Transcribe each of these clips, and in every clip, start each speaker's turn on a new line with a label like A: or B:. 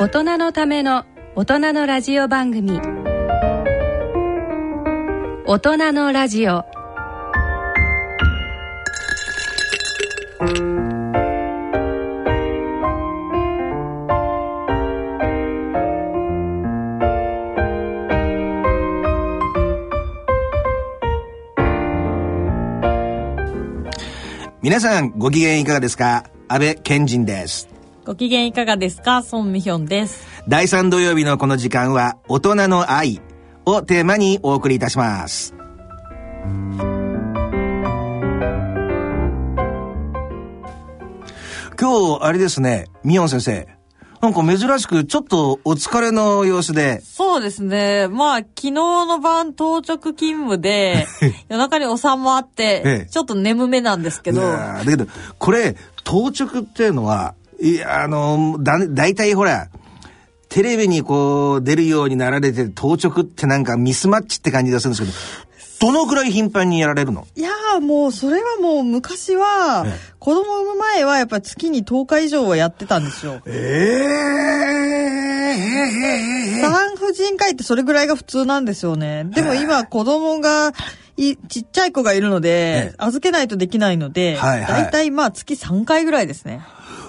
A: 大人のための大人のラジオ番組。大人のラジオ。
B: 皆さんご機嫌いかがですか？安倍賢人です。
C: ご機嫌いかがですか？ソンミヒョンです。
B: 第3土曜日のこの時間は大人の愛をテーマにお送りいたします。今日あれですねミヨン先生。なんか珍しくちょっとお疲れの様子で。
C: そうですね。まあ、昨日の晩当直勤務で、夜中にお産もあって、
B: ええ。
C: ちょっと眠めなんですけど、
B: だけどこれ当直っていうのはいやあのだ大体ほらテレビにこう出るようになられて当直ってなんかミスマッチって感じがするんですけどどのぐらい頻繁にやられるの？
D: いやーもうそれはもう昔は
B: ええ
D: 子供産む前はやっぱ月に10日以上はやってたんですよ。
B: ええ
D: 産婦人科医ってそれぐらいが普通なんですよね。でも今子供がいちっちゃい子がいるの
B: え
D: で
B: え
D: 預けないとできないので、
B: はいはい
D: だいたいまあ月3回ぐらいですね。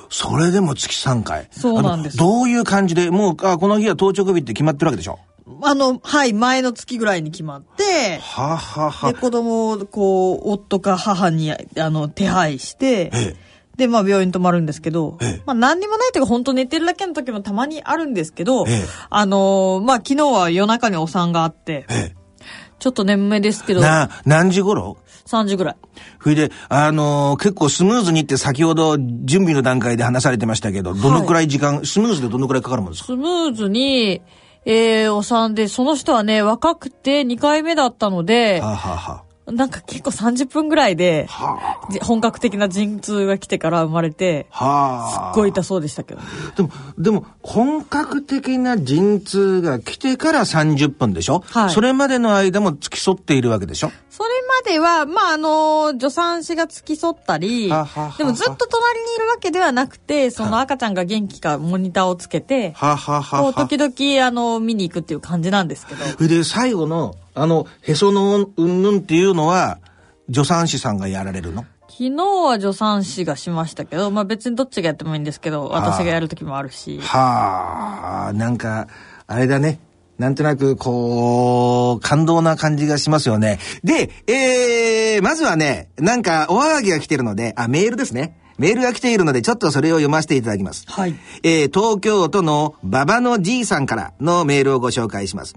B: それでも月3回。
D: そうなんです。
B: どういう感じでもうあこの日は当直日って決まってるわけでしょ？
D: あの、はい、前の月ぐらいに決まって、
B: ははは。
D: で、子供を、こう、夫か母に、あの、手配して、
B: え
D: で、まあ、病院泊まるんですけど、
B: ええ。
D: まあ、何にもないというか、本当寝てるだけの時もたまにあるんですけど、
B: ええ。
D: あのーまあ、昨日は夜中にお産があって、
B: え。
D: ちょっと眠めですけど、
B: な何時頃？
D: 3時ぐらい。
B: それで、あのー結構スムーズにって先ほど準備の段階で話されてましたけど、どのくらい時間、スムーズでどのくらいかかるもんですか？
C: スムーズに、えー、お産で、その人はね、若くて2回目だったので、
B: はあ、はあは
C: なんか結構30分ぐらいで、
B: あ、は
C: じ本格的な陣痛が来てから生まれて、
B: あ、はあ。
C: すっごい痛そうでしたけど。
B: でも、でも、本格的な陣痛が来てから30分でしょ？
C: はい。
B: それまでの間も付き添っているわけでしょ？
C: それまでは、まあ、あの、助産師が付き添ったり
B: はははは、
C: でもずっと隣にいるわけではなくて、その赤ちゃんが元気かモニターをつけて、
B: はあはあはあ
C: こう、
B: はあ。
C: 時々、あの、見に行くっていう感じなんですけど。
B: で、最後の、あの、へそのうんぬんっていうのは、助産師さんがやられるの？
C: 昨日は助産師がしましたけど、まあ別にどっちがやってもいいんですけど、私がやる時もあるし。
B: はあ、なんか、あれだね。なんとなく、こう、感動な感じがしますよね。で、えー、まずはね、なんか、おはがきが来てるので、あ、メールですね。メールが来ているので、ちょっとそれを読ませていただきます。
D: はい。
B: えー、東京都の馬場のじいさんからのメールをご紹介します。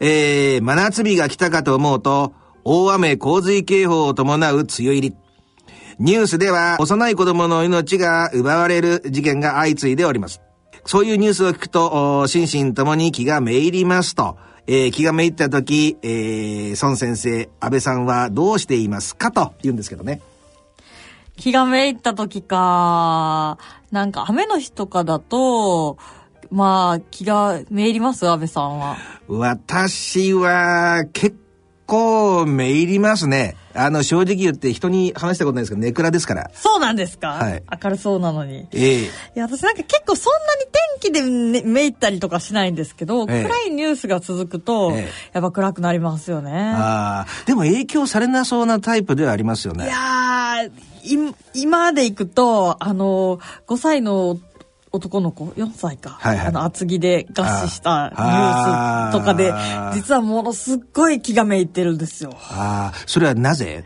B: えー、真夏日が来たかと思うと、大雨洪水警報を伴う梅雨入り。ニュースでは幼い子供の命が奪われる事件が相次いでおります。そういうニュースを聞くと、心身ともに気がめいりますと、えー気がめいった時、えー、孫先生、安倍さんはどうしていますかと言うんですけどね。
C: 気がめいった時か、なんか雨の日とかだと、まあ、気がめいります安倍さんは。
B: 私は結構めいりますね。あの、正直言って人に話したことないですけど、ネクラですから。
C: そうなんですか、
B: はい
C: 明るそうなのに。
B: ええ
C: いや、私なんか結構そんなに天気で、ね、めいったりとかしないんですけど、
B: ええ
C: 暗いニュースが続くと、
B: ええ
C: やっぱ暗くなりますよね。
B: ああ、でも影響されなそうなタイプではありますよね。
C: いやー、い今で行くと、あの、5歳の男の子、4歳か。
B: はいはい
C: あの、厚木で餓死したニュ
B: あー
C: ースとかで実はものすっごい気がめいってるんですよ。
B: ああ、それはなぜ？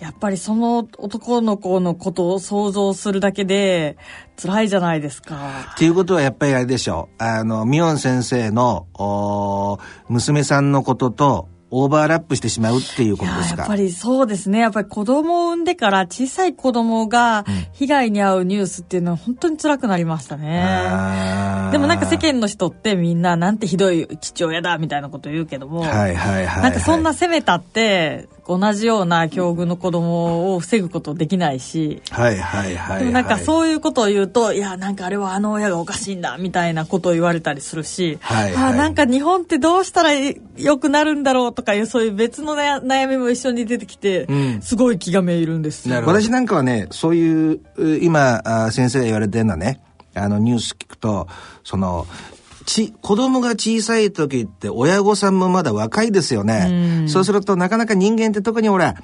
C: やっぱりその男の子のことを想像するだけで、辛いじゃないですか。
B: っていうことはやっぱりあれでしょう。あの、ミオン先生の、おー娘さんのこととオーバーラップしてしまうっていうことですか？
C: やっぱりそうですね。やっぱり子供を産んでから小さい子供が被害に遭うニュースっていうのは本当に辛くなりましたね。でもなんか世間の人ってみんななんてひどい父親だみたいなこと言うけども、
B: はいはいはい、はい。
C: なんかそんな責めたって同じような境遇の子供を防ぐことできないし、
B: はいはいはい、はい。
C: でもなんか
B: う。
C: そういうことを言うと、いや、なんかあれはあの親がおかしいんだ、みたいなことを言われたりするし、
B: はいはい
C: あなんか日本ってどうしたら良くなるんだろうとかいう、そういう別の悩悩みも一緒に出てきて、
B: うん
C: すごい気がめいるんですよ。
B: 私なんかはね、そういう、う今、あ先生が言われてるのはね、あの、ニュース聞くと、その、ち、子供が小さい時って親御さんもまだ若いですよね。そうするとなかなか人間って特にほら、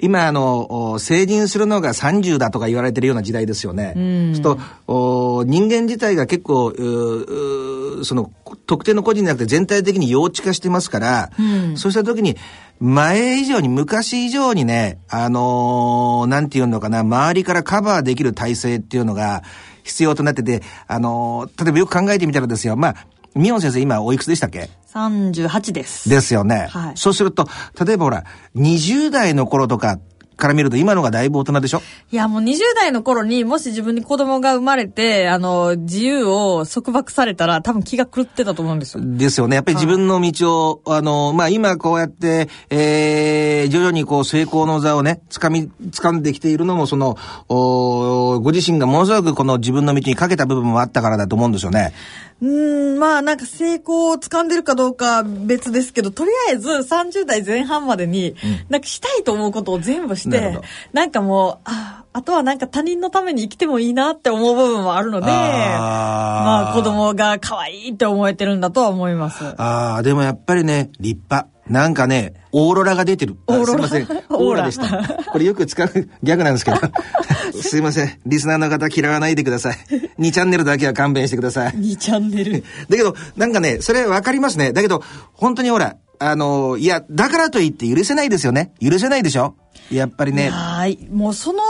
B: 今あの、お成人するのが30だとか言われてるような時代ですよね。そうすると、お人間自体が結構、ううその、特定の個人じゃなくて全体的に幼稚化してますから、そうした時に、前以上に、昔以上にね、あのーなんていうのかな、周りからカバーできる体制っていうのが必要となってて、あのー例えばよく考えてみたらですよ、まあ、ミヨン先生今おいくつでしたっけ
E: ？38です。
B: ですよね。
E: はい
B: そうすると、例えばほら、20代の頃とかから見ると今のがだいぶ大人でしょ？
E: いや、もう20代の頃にもし自分に子供が生まれて、あの、自由を束縛されたら多分気が狂ってたと思うんですよ。
B: ですよね。やっぱり自分の道を、あの、まあ、今こうやって、えー、徐々にこう成功の座をね、掴み、掴んできているのも、その、おご自身がものすごくこの自分の道にかけた部分もあったからだと思うんですよね。
C: うーん、まあなんか成功を掴んでるかどうかは別ですけど、とりあえず30代前半までに、なんかしたいと思うことを全部して
B: なるほど、
C: なんかもう、あ、あとはなんか他人のために生きてもいいなって思う部分もあるので、
B: あー
C: まあ子供が可愛いって思えてるんだとは思います。
B: ああ、でもやっぱりね、立派。なんかね、オーロラが出てる。あ
C: オーロラ
B: すいません。
C: オーラ
B: オーラでした。これよく使うギャグなんですけど。すいません。リスナーの方嫌わないでください。2チャンネルだけは勘弁してください。
C: 2チャンネル。
B: だけど、なんかね、それわかりますね。だけど、本当にほら、あの、いや、だからといって許せないですよね。許せないでしょやっぱりね。
C: はい。もうその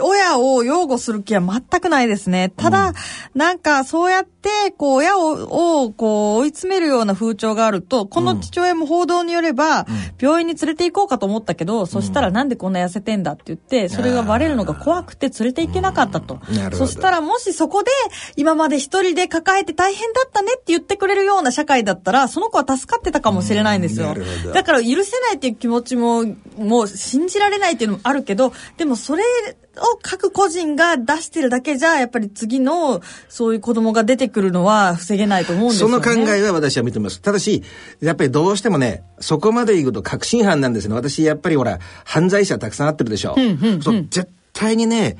C: 親を擁護する気は全くないですね。ただ、なんかそうやって、こう親を、をこう追い詰めるような風潮があると、この父親も報道によれば、病院に連れて行こうかと思ったけど、そしたらなんでこんな痩せてんだって言って、それがバレるのが怖くて連れて行けなかったと。そしたらもしそこで、今まで一人で抱えて大変だったねって言ってくれるような社会だったら、その子は助かってたかもしれないんですよ。だから許せないっていう気持ちも、もう信じられないっていうのもあるけど、でもそれを各個人が出してるだけじゃ、やっぱり次のそういう子供が出てくるのは防げないと思うんですよね。
B: その考えは私は認めます。ただし、やっぱりどうしてもね、そこまで行くと確信犯なんですね。私、やっぱりほら、犯罪者たくさんあってるでしょ。そう絶対にね、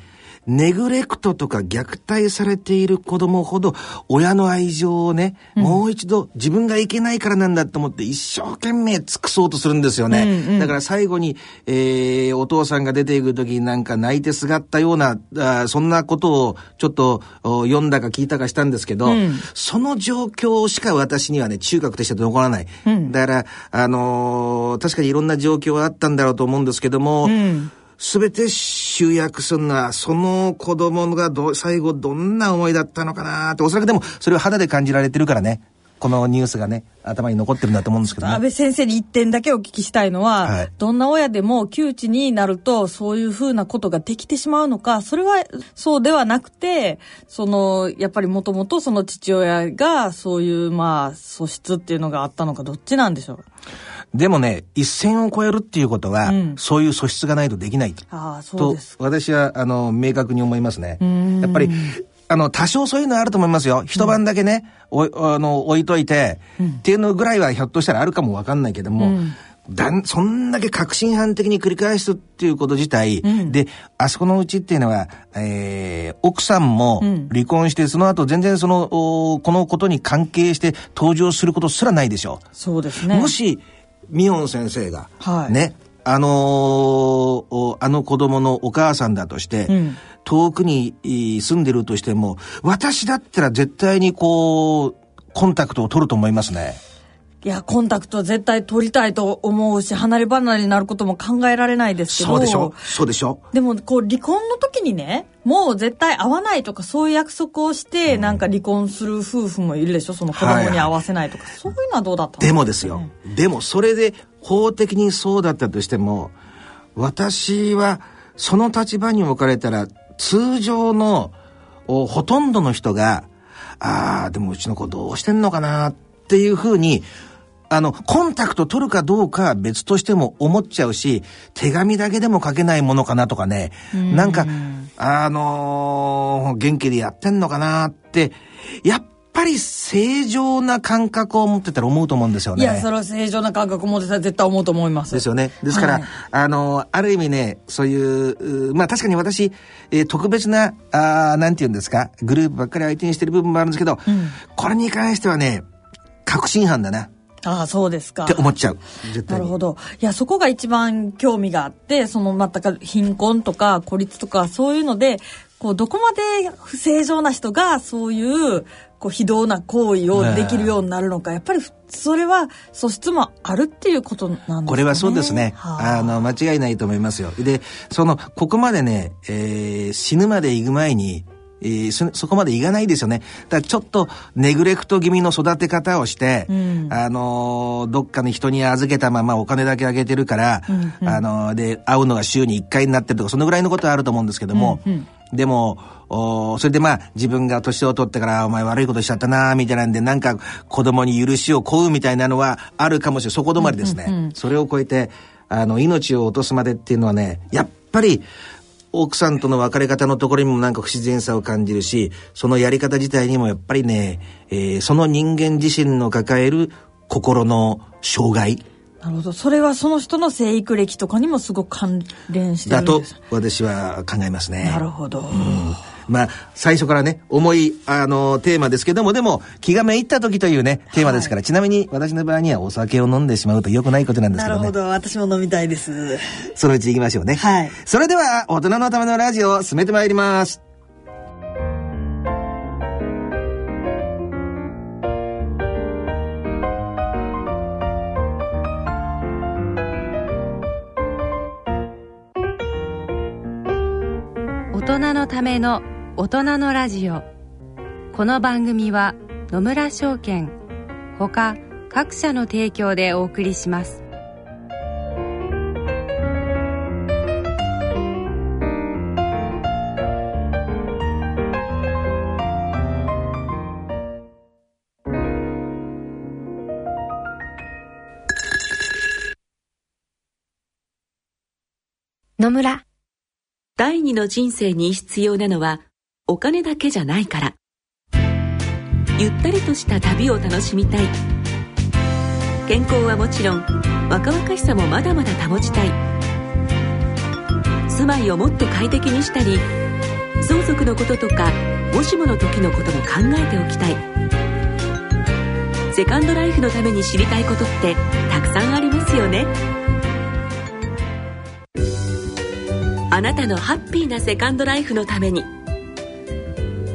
B: ネグレクトとか虐待されている子供ほど親の愛情をね、もう一度自分がいけないからなんだと思って一生懸命尽くそうとするんですよね。だから最後に、えー、お父さんが出ていく時になんか泣いてすがったような、あーそんなことをちょっとお読んだか聞いたかしたんですけど、その状況しか私にはね、中学として残らない。だから、あのー確かにいろんな状況はあったんだろうと思うんですけども、すべて集約するのは、その子供がどう、最後どんな思いだったのかなって、おそらくでも、それを肌で感じられてるからね、このニュースがね、頭に残ってるんだと思うんですけど。ね。
C: 安倍先生に一点だけお聞きしたいのは、
B: はい。
C: どんな親でも窮地になるとそういうふうなことができてしまうのか、それはそうではなくて、その、やっぱりもともとその父親がそういうまあ素質っていうのがあったのか、どっちなんでしょう？
B: でもね、一線を越えるっていうことは、
C: うん
B: そういう素質がないとできない。
C: ああ、そう
B: と
C: です。
B: 私はあの明確に思いますね
C: ん。
B: やっぱりあの多少そういうのはあると思いますよ。一晩だけね、おあの置いといて、っていうのぐらいはひょっとしたらあるかもわかんないけども。だんそんだけ革新犯的に繰り返すっていうこと自体、で、あそこのうちっていうのは、えー奥さんも離婚して、その後全然その、おこのことに関係して登場することすらないでしょう。
C: そうですね。
B: もし、ミオン先生が、
C: はい
B: ね、あのーおあの子供のお母さんだとして、
C: うん
B: 遠くにい住んでるとしても、私だったら絶対にこう、コンタクトを取ると思いますね。
C: いや、コンタクトは絶対取りたいと思うし、離れ離れになることも考えられないですけど。
B: そうでしょ？そうでしょ？
C: でも、こう、離婚の時にね、もう絶対会わないとか、そういう約束をして、なんか離婚する夫婦もいるでしょ？その子供に会わせないとか。そういうのはどうだったん
B: でもですよ。でもそれで法的にそうだったとしても、私はその立場に置かれたら、通常のおほとんどの人が、ああ、でもうちの子どうしてんのかなっていうふうに、あの、コンタクト取るかどうかは別としても思っちゃうし、手紙だけでも書けないものかなとかね、なんか、あのー元気でやってんのかなって、やっぱり正常な感覚を持ってたら思うと思うんですよね。
C: いや、それは正常な感覚持ってたら絶対思うと思います。
B: ですよね。ですから、
C: はい
B: あの、ある意味ね、そういう、うまあ確かに私、えー特別な、あーなんて言うんですか、グループばっかり相手にしてる部分もあるんですけど、これに関してはね、確信犯だな、っ
C: ああ、そうですか。
B: て思っちゃう。絶対に。
C: なるほど。いや、そこが一番興味があって、その全く貧困とか孤立とかそういうので、こう、どこまで不正常な人がそういう、こう、非道な行為をできるようになるのか、やっぱり、それは素質もあるっていうことなんですかね。
B: これはそうですね。
C: は
B: あの、間違いないと思いますよ。で、その、ここまでね、えー死ぬまで行く前に、えーそ、そこまで行かないですよね。だからちょっとネグレクト気味の育て方をして、
C: うん
B: あのーどっかに人に預けたままお金だけあげてるから、
C: うんうん
B: あのーで、会うのが週に1回になってるとか、そのぐらいのことはあると思うんですけども、
C: うんうん
B: でも、おーそれでまあ、自分が年を取ってから、お前悪いことしちゃったな、みたいなんで、なんか子供に許しを請うみたいなのはあるかもしれない。そこ止まりですね。
C: うんうんうん
B: それを超えて、あの、命を落とすまでっていうのはね、やっぱり、奥さんとの別れ方のところにもなんか不自然さを感じるし、そのやり方自体にもやっぱりね、えーその人間自身の抱える心の障害
C: なるほど。それはその人の生育歴とかにもすごく関連してる
B: だと
C: んです。
B: 私は考えますね。
C: なるほど。
B: まあ、最初からね、重い、あの、テーマですけども、でも、気がめいった時というね、テーマですから、ちなみに私の場合にはお酒を飲んでしまうと良くないことなんですけどね。
C: なるほど。私も飲みたいです。
B: そのうち行きましょうね。
C: はい
B: それでは、大人のためのラジオを進めてまいります。
A: 大人のための大人のラジオ。この番組は野村証券ほか各社の提供でお送りします。
F: 野村、
G: 第二の人生に必要なのはお金だけじゃないから。ゆったりとした旅を楽しみたい。健康はもちろん若々しさもまだまだ保ちたい。住まいをもっと快適にしたり相続のこととかもしもの時のことも考えておきたい。セカンドライフのために知りたいことってたくさんありますよね。あなたのハッピーなセカンドライフのために。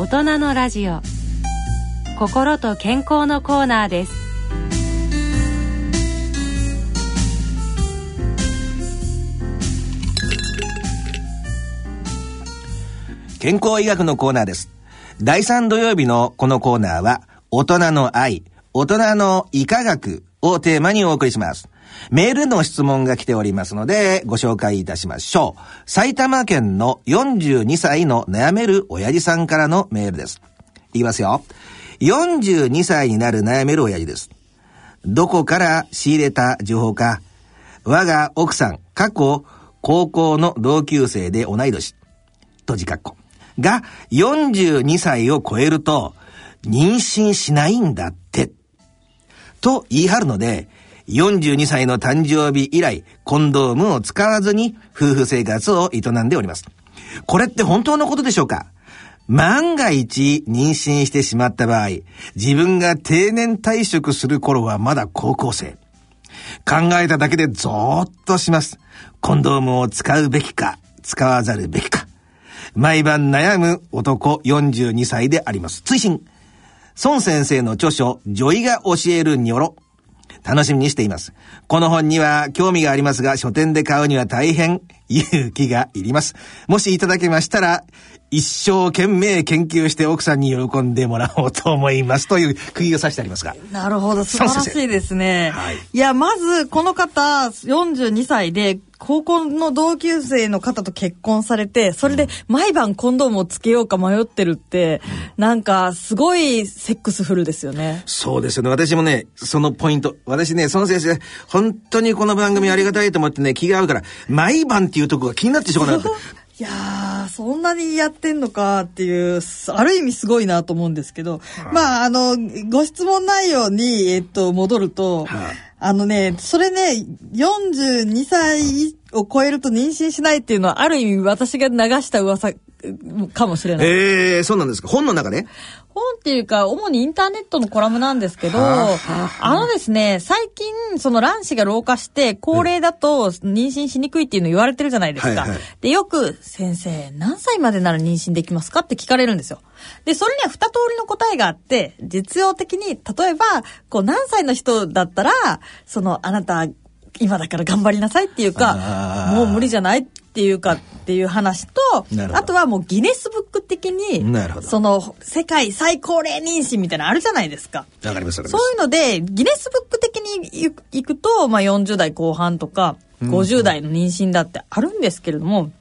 A: 大人のラジオ心と健康のコーナーです
B: 健康医学のコーナーです。第3土曜日のこのコーナーは、大人の愛、大人の医科学をテーマにお送りします。メールの質問が来ておりますので、ご紹介いたしましょう。埼玉県の42歳の悩める親父さんからのメールです。いきますよ。42歳になる悩める親父です。どこから仕入れた情報か。我が奥さん、過去、高校の同級生で同い年。閉じ括弧。が、42歳を超えると、妊娠しないんだって。と言い張るので、42歳の誕生日以来、コンドームを使わずに夫婦生活を営んでおります。これって本当のことでしょうか？万が一妊娠してしまった場合、自分が定年退職する頃はまだ高校生。考えただけでゾーッとします。コンドームを使うべきか、使わざるべきか。毎晩悩む男42歳であります。追伸。孫先生の著書、女医が教えるニョロ。楽しみにしています。この本には興味がありますが、書店で買うには大変勇気がいります。もしいただけましたら、一生懸命研究して奥さんに喜んでもらおうと思いますという釘を刺してありますが。
C: なるほど、素晴らしいですね。
B: はい
C: いや、まず、この方、42歳で、高校の同級生の方と結婚されて、それで毎晩コンドームをつけようか迷ってるって、なんか、すごいセックスフルですよね。
B: そうですよね。私もね、そのポイント。私ね、その先生、本当にこの番組ありがたいと思ってね、気が合うから、毎晩っていうとこが気になってしょうがなくて。
C: いやー、そんなにやってんのかっていう、ある意味すごいなと思うんですけど、まあ、あの、ご質問内容に、えっと、戻ると、
B: はい。
C: あのね、それね、42歳を超えると妊娠しないっていうのは、ある意味私が流した噂かもしれない。
B: ええー、そうなんですか。本の中ね。
C: 本っていうか、主にインターネットのコラムなんですけど、
B: は
C: あのですね、最近、その卵子が老化して、高齢だと妊娠しにくいっていうの言われてるじゃないですか。
B: はいはい
C: で、よく、先生、何歳までなら妊娠できますかって聞かれるんですよ。で、それには二通りの答えがあって、実用的に、例えば、こう、何歳の人だったら、その、あなた、今だから頑張りなさいっていうかもう無理じゃないっていうかっていう話とあとはもうギネスブック的に、その、世界最高齢妊娠みたいなのあるじゃないですか。
B: わかります、
C: そう。いうので、ギネスブック的に行くと、まあ40代後半とか、50代の妊娠だってあるんですけれども、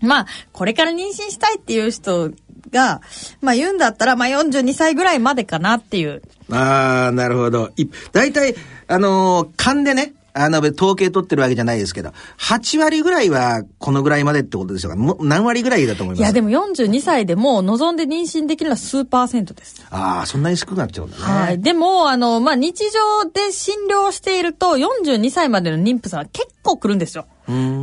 C: まあ、これから妊娠したいっていう人が、まあ言うんだったら、まあ42歳ぐらいまでかなっていう。
B: ああ、なるほど。い大体、あのー勘でね、あの、統計取ってるわけじゃないですけど、8割ぐらいはこのぐらいまでってことでしょうか？何割ぐらいだと思います？
C: いや、でも42歳でも望んで妊娠できるのは数パーセントです。
B: ああ、そんなに少なくなっちゃうんだね。
C: はい。でも、あの、まあ、日常で診療していると、42歳までの妊婦さんは結構来るんですよ。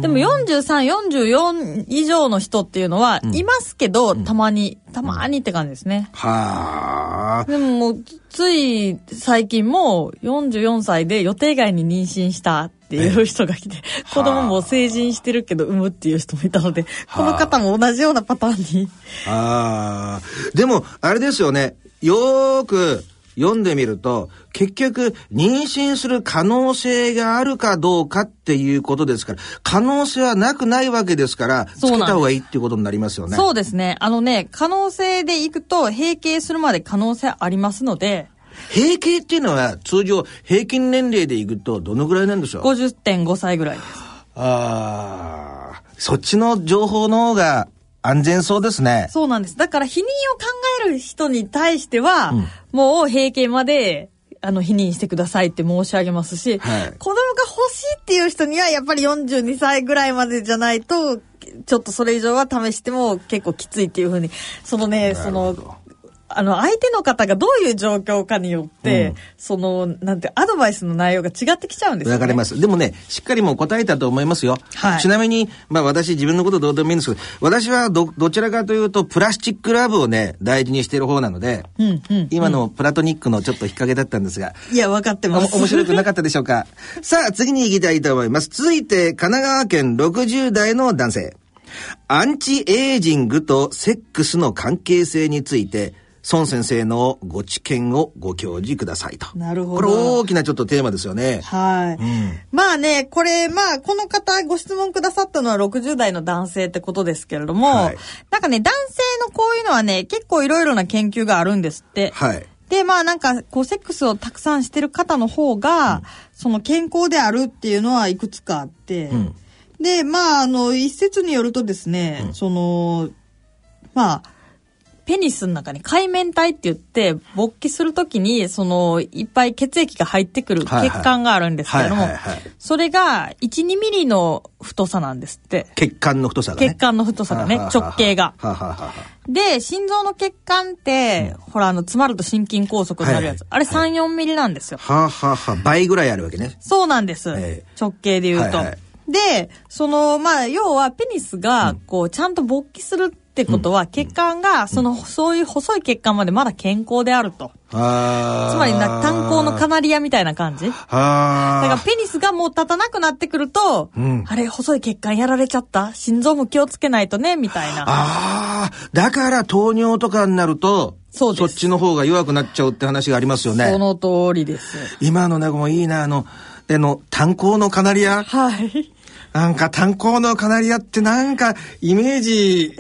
C: でも43、44以上の人っていうのは、いますけど、たまに、たまにって感じですね。
B: はあ。
C: でももう、つい最近も44歳で予定外に妊娠したっていう人が来て、子供も成人してるけど産むっていう人もいたので、この方も同じようなパターンに。
B: ああ。でも、あれですよね。よーく読んでみると、結局、妊娠する可能性があるかどうかっていうことですから、可能性はなくないわけですから、つけた方がいいっていうことになりますよね。
C: そうですね。あのね、可能性でいくと、閉経するまで可能性ありますので、
B: 閉経っていうのは通常平均年齢でいくとどのぐらいなんでしょう
C: ？50.5歳ぐらいです。
B: ああ、そっちの情報の方が安全そうですね。
C: そうなんです。だから、否認を考える人に対しては、もう閉経まで、あの、否認してくださいって申し上げますし、
B: はい
C: 子供が欲しいっていう人には、やっぱり42歳ぐらいまでじゃないと、ちょっとそれ以上は試しても結構きついっていうふうに、そのね、その、あの、相手の方がどういう状況かによって、その、なんて、アドバイスの内容が違ってきちゃうんですよね。
B: わかります。でもね、しっかりもう答えたと思いますよ。
C: はい
B: ちなみに、まあ私自分のことどうでもいいんですけど、私はど、どちらかというと、プラスチックラブをね、大事にしている方なので、
C: うんうん
B: 今のプラトニックのちょっと引っ掛けだったんですが、
C: いや、分かって
B: お
C: ます。
B: 面白くなかったでしょうか？さあ、次に行きたいと思います。続いて、神奈川県60代の男性。アンチエイジングとセックスの関係性について、孫先生のご知見をご教示くださいと。
C: なるほど
B: これ大きなちょっとテーマですよね。
C: はい。まあね、これ、まあ、この方ご質問くださったのは60代の男性ってことですけれども、
B: はい
C: なんかね、男性のこういうのはね、結構いろいろな研究があるんですって。
B: はい。
C: で、まあなんか、こう、セックスをたくさんしてる方の方が、その健康であるっていうのはいくつかあって、
B: ん
C: で、まあ、あの、一説によるとですね、その、まあ、ペニスの中に海綿体って言って、勃起するときに、その、いっぱい血液が入ってくる血管があるんですけれどもそれが1、2ミリの太さなんですって。
B: 血管の太さがね。
C: 血管の太さがね、直径が。で、心臓の血管って、ほら、あの、詰まると心筋梗塞になるやつ。
B: はい
C: あれ3、4ミリなんですよ。
B: はあはあはあ倍ぐらいあるわけね。
C: そうなんです。
B: ええ
C: 直径で言うと。で、その、まあ、要は、ペニスが、こう、ちゃんと勃起するってことは、血管が、その、そういう細い血管までまだ健康であると。つまりな、炭鉱のカナリアみたいな感じ？だから。ペニスがもう立たなくなってくると、
B: うん
C: あれ、細い血管やられちゃった心臓も気をつけないとね、みたいな。
B: ああ。だから糖尿とかになると、
C: そうです
B: っちの方が弱くなっちゃうって話がありますよね
C: そ。の通りです。
B: 今のなんかもいいな、あの、あの、炭鉱のカナリア？
C: はい。
B: なんか炭鉱のカナリアってなんかイメージ、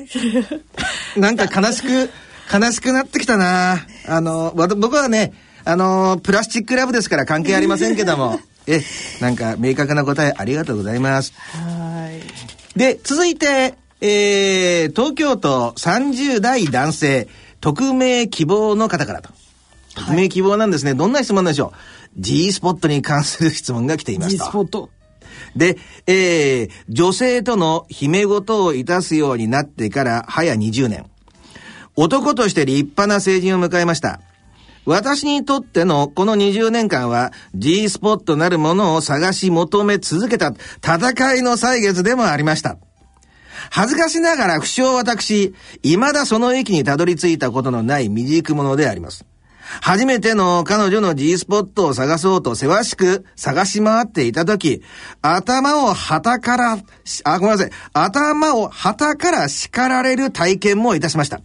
B: なんか悲しく、悲しくなってきたな。あの、僕はね、あの、プラスチックラブですから関係ありませんけども、え、なんか明確な答えありがとうございます。
C: はい。
B: で、続いて、えー、東京都30代男性、匿名希望の方からと。匿名希望なんですね。どんな質問でしょう ?G スポットに関する質問が来ています
C: G
B: と。
C: スポット。
B: で、えー、女性との秘め事をいたすようになってから早20年。男として立派な成人を迎えました。私にとってのこの20年間は G スポットなるものを探し求め続けた戦いの歳月でもありました。恥ずかしながら不詳私、未だその域にたどり着いたことのない未熟者であります。初めての彼女の G スポットを探そうとせわしく探し回っていたとき、頭を旗から、あ、ごめんなさい。頭を旗から叱られる体験もいたしました。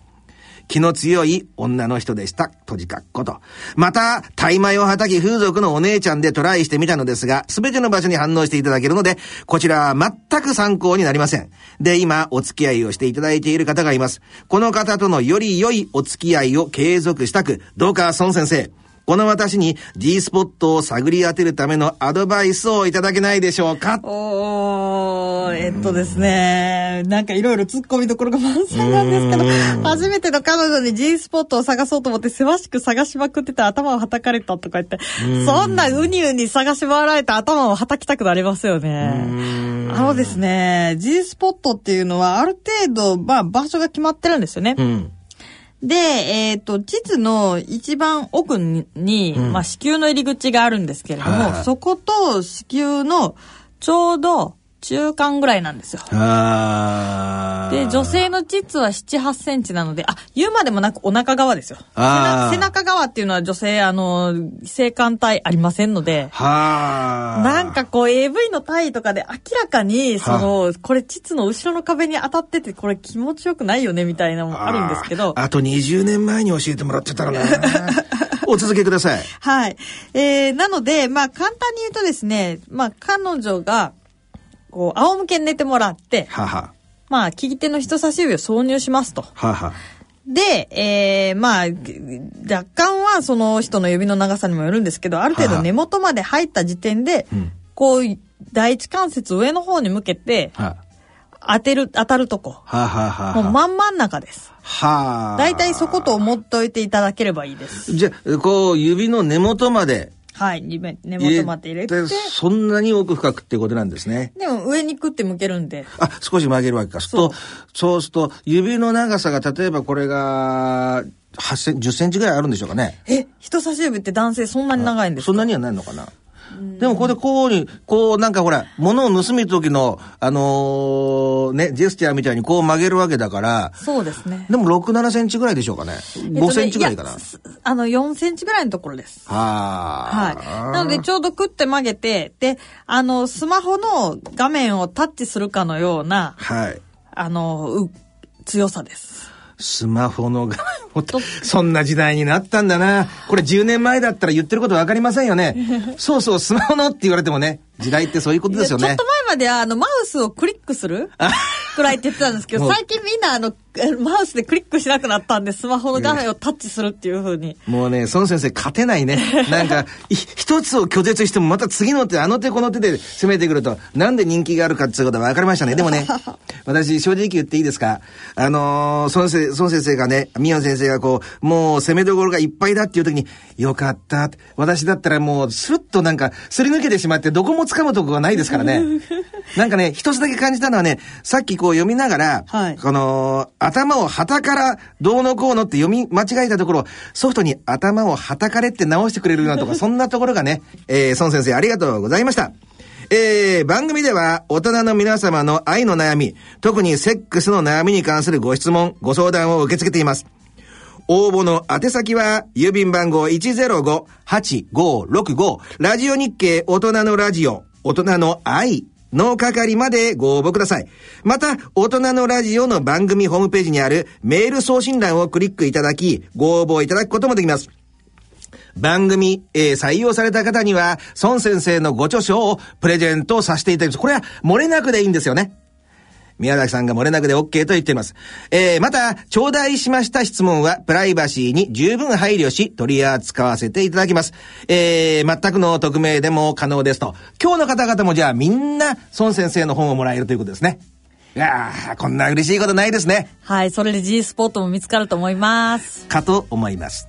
B: 気の強い女の人でした。とじかっこと。また、大米をはたき風俗のお姉ちゃんでトライしてみたのですが、すべての場所に反応していただけるので、こちらは全く参考になりません。で、今、お付き合いをしていただいている方がいます。この方とのより良いお付き合いを継続したく、どうか孫先生、この私に G スポットを探り当てるためのアドバイスをいただけないでしょうか？
C: おー、えっとですね、なんかいろいろ突っ込みどころが満載なんですけど、初めての彼女に G スポットを探そうと思って、せわしく探しまくってて頭をはたかれたとか言って、そんなウニウニ探し回られて頭をはたきたくなりますよね。あのですね、G スポットっていうのはある程度、まあ場所が決まってるんですよね。
B: うん。
C: で、えっ、と、地図の一番奥に、にまあ、子宮の入り口があるんですけれども、そこと子宮のちょうど中間ぐらいなんですよ。で、女性の膣は7、8センチなので、あ、言うまでもなくお腹側ですよ。背中側っていうのは女性、あの、性感帯ありませんので、
B: はあ。
C: なんかこう AV の体位とかで明らかに、その、これ膣の後ろの壁に当たってて、これ気持ちよくないよねみたいなのもあるんですけど、
B: あと20年前に教えてもらってたらな。お続けください。
C: はい。えー、なので、まあ、簡単に言うとですね、まあ、彼女が、こう、仰向けに寝てもらって、
B: はは。
C: まあ、利き手の人差し指を挿入しますと。
B: はは。
C: で、えー、まあ、若干はその人の指の長さにもよるんですけど、ある程
B: はあ
C: 度根元まで入った時点で、
B: ん
C: こう、第一関節上の方に向けて、
B: は
C: 当てる、当たるとこ。
B: ははは
C: もう
B: は。
C: 真ん真ん中です。
B: はあ。
C: 大体そこと思っておいていただければいいです。
B: じゃあ、こう、指の根元まで
C: はい。根根元まで入れて。
B: そんなに奥深くってことなんですね。
C: でも上にクって向けるんで。
B: あ、少し曲げるわけか。そうすると、そうすると、指の長さが、例えばこれが、8セン10センチぐらいあるんでしょうかね。
C: え、人差し指って男性そんなに長いんですか？
B: そんなにはないのかな。でもここでこうに、こうなんかほら、物を盗む時の、あのーね、ジェスチャーみたいにこう曲げるわけだから、
C: そうですね。
B: でも6、7センチぐらいでしょうかね。5センチぐらいかな。
C: えっとねやすあの、4センチぐらいのところです。
B: はあ。
C: はい。なので、ちょうどクって曲げて、で、あの、スマホの画面をタッチするかのような、
B: はい。
C: あの、う、強さです。
B: スマホの画面を、そんな時代になったんだな。これ10年前だったら言ってることわかりませんよね。そうそう、スマホのって言われてもね、時代ってそういうことですよね
C: ちょっと。前までは、あの、マウスをクリックする？くらいって言ってたんですけど、最近みんな、あの、マウスでクリックしなくなったんで、スマホの画面をタッチするっていう風に。
B: もうね、孫先生勝てないね。なんか、い一つを拒絶してもまた次の手、あの手この手で攻めてくると、なんで人気があるかっていうことは分かりましたね。でもね、私正直言っていいですか？あのー、孫先孫先生がね、宮野先生がこう、もう攻めどころがいっぱいだっていう時に、よかった。私だったらもう、スルッとなんか、すり抜けてしまって、どこも掴むとこがないですからね。なんかね、一つだけ感じたのはね、さっきこう読みながら、
C: はい
B: この、頭を旗からどうのこうのって読み間違えたところ、ソフトに頭を旗かれって直してくれるなとか、そんなところがね、えー、孫先生ありがとうございました。えー、番組では大人の皆様の愛の悩み、特にセックスの悩みに関するご質問、ご相談を受け付けています。応募の宛先は、郵便番号105-8565、ラジオ日経大人のラジオ、大人の愛の係までご応募ください。また、大人のラジオの番組ホームページにあるメール送信欄をクリックいただき、ご応募いただくこともできます。番組、えー採用された方には、孫先生のご著書をプレゼントさせていただきます。これは漏れなくでいいんですよね。宮崎さんが漏れなくで OK と言っています。えー、また、頂戴しました質問は、プライバシーに十分配慮し、取り扱わせていただきます。えー、全くの匿名でも可能ですと。今日の方々もじゃあみんな、孫先生の本をもらえるということですね。いやー、こんな嬉しいことないですね。
C: はい、それで G スポットも見つかると思います。
B: かと思います。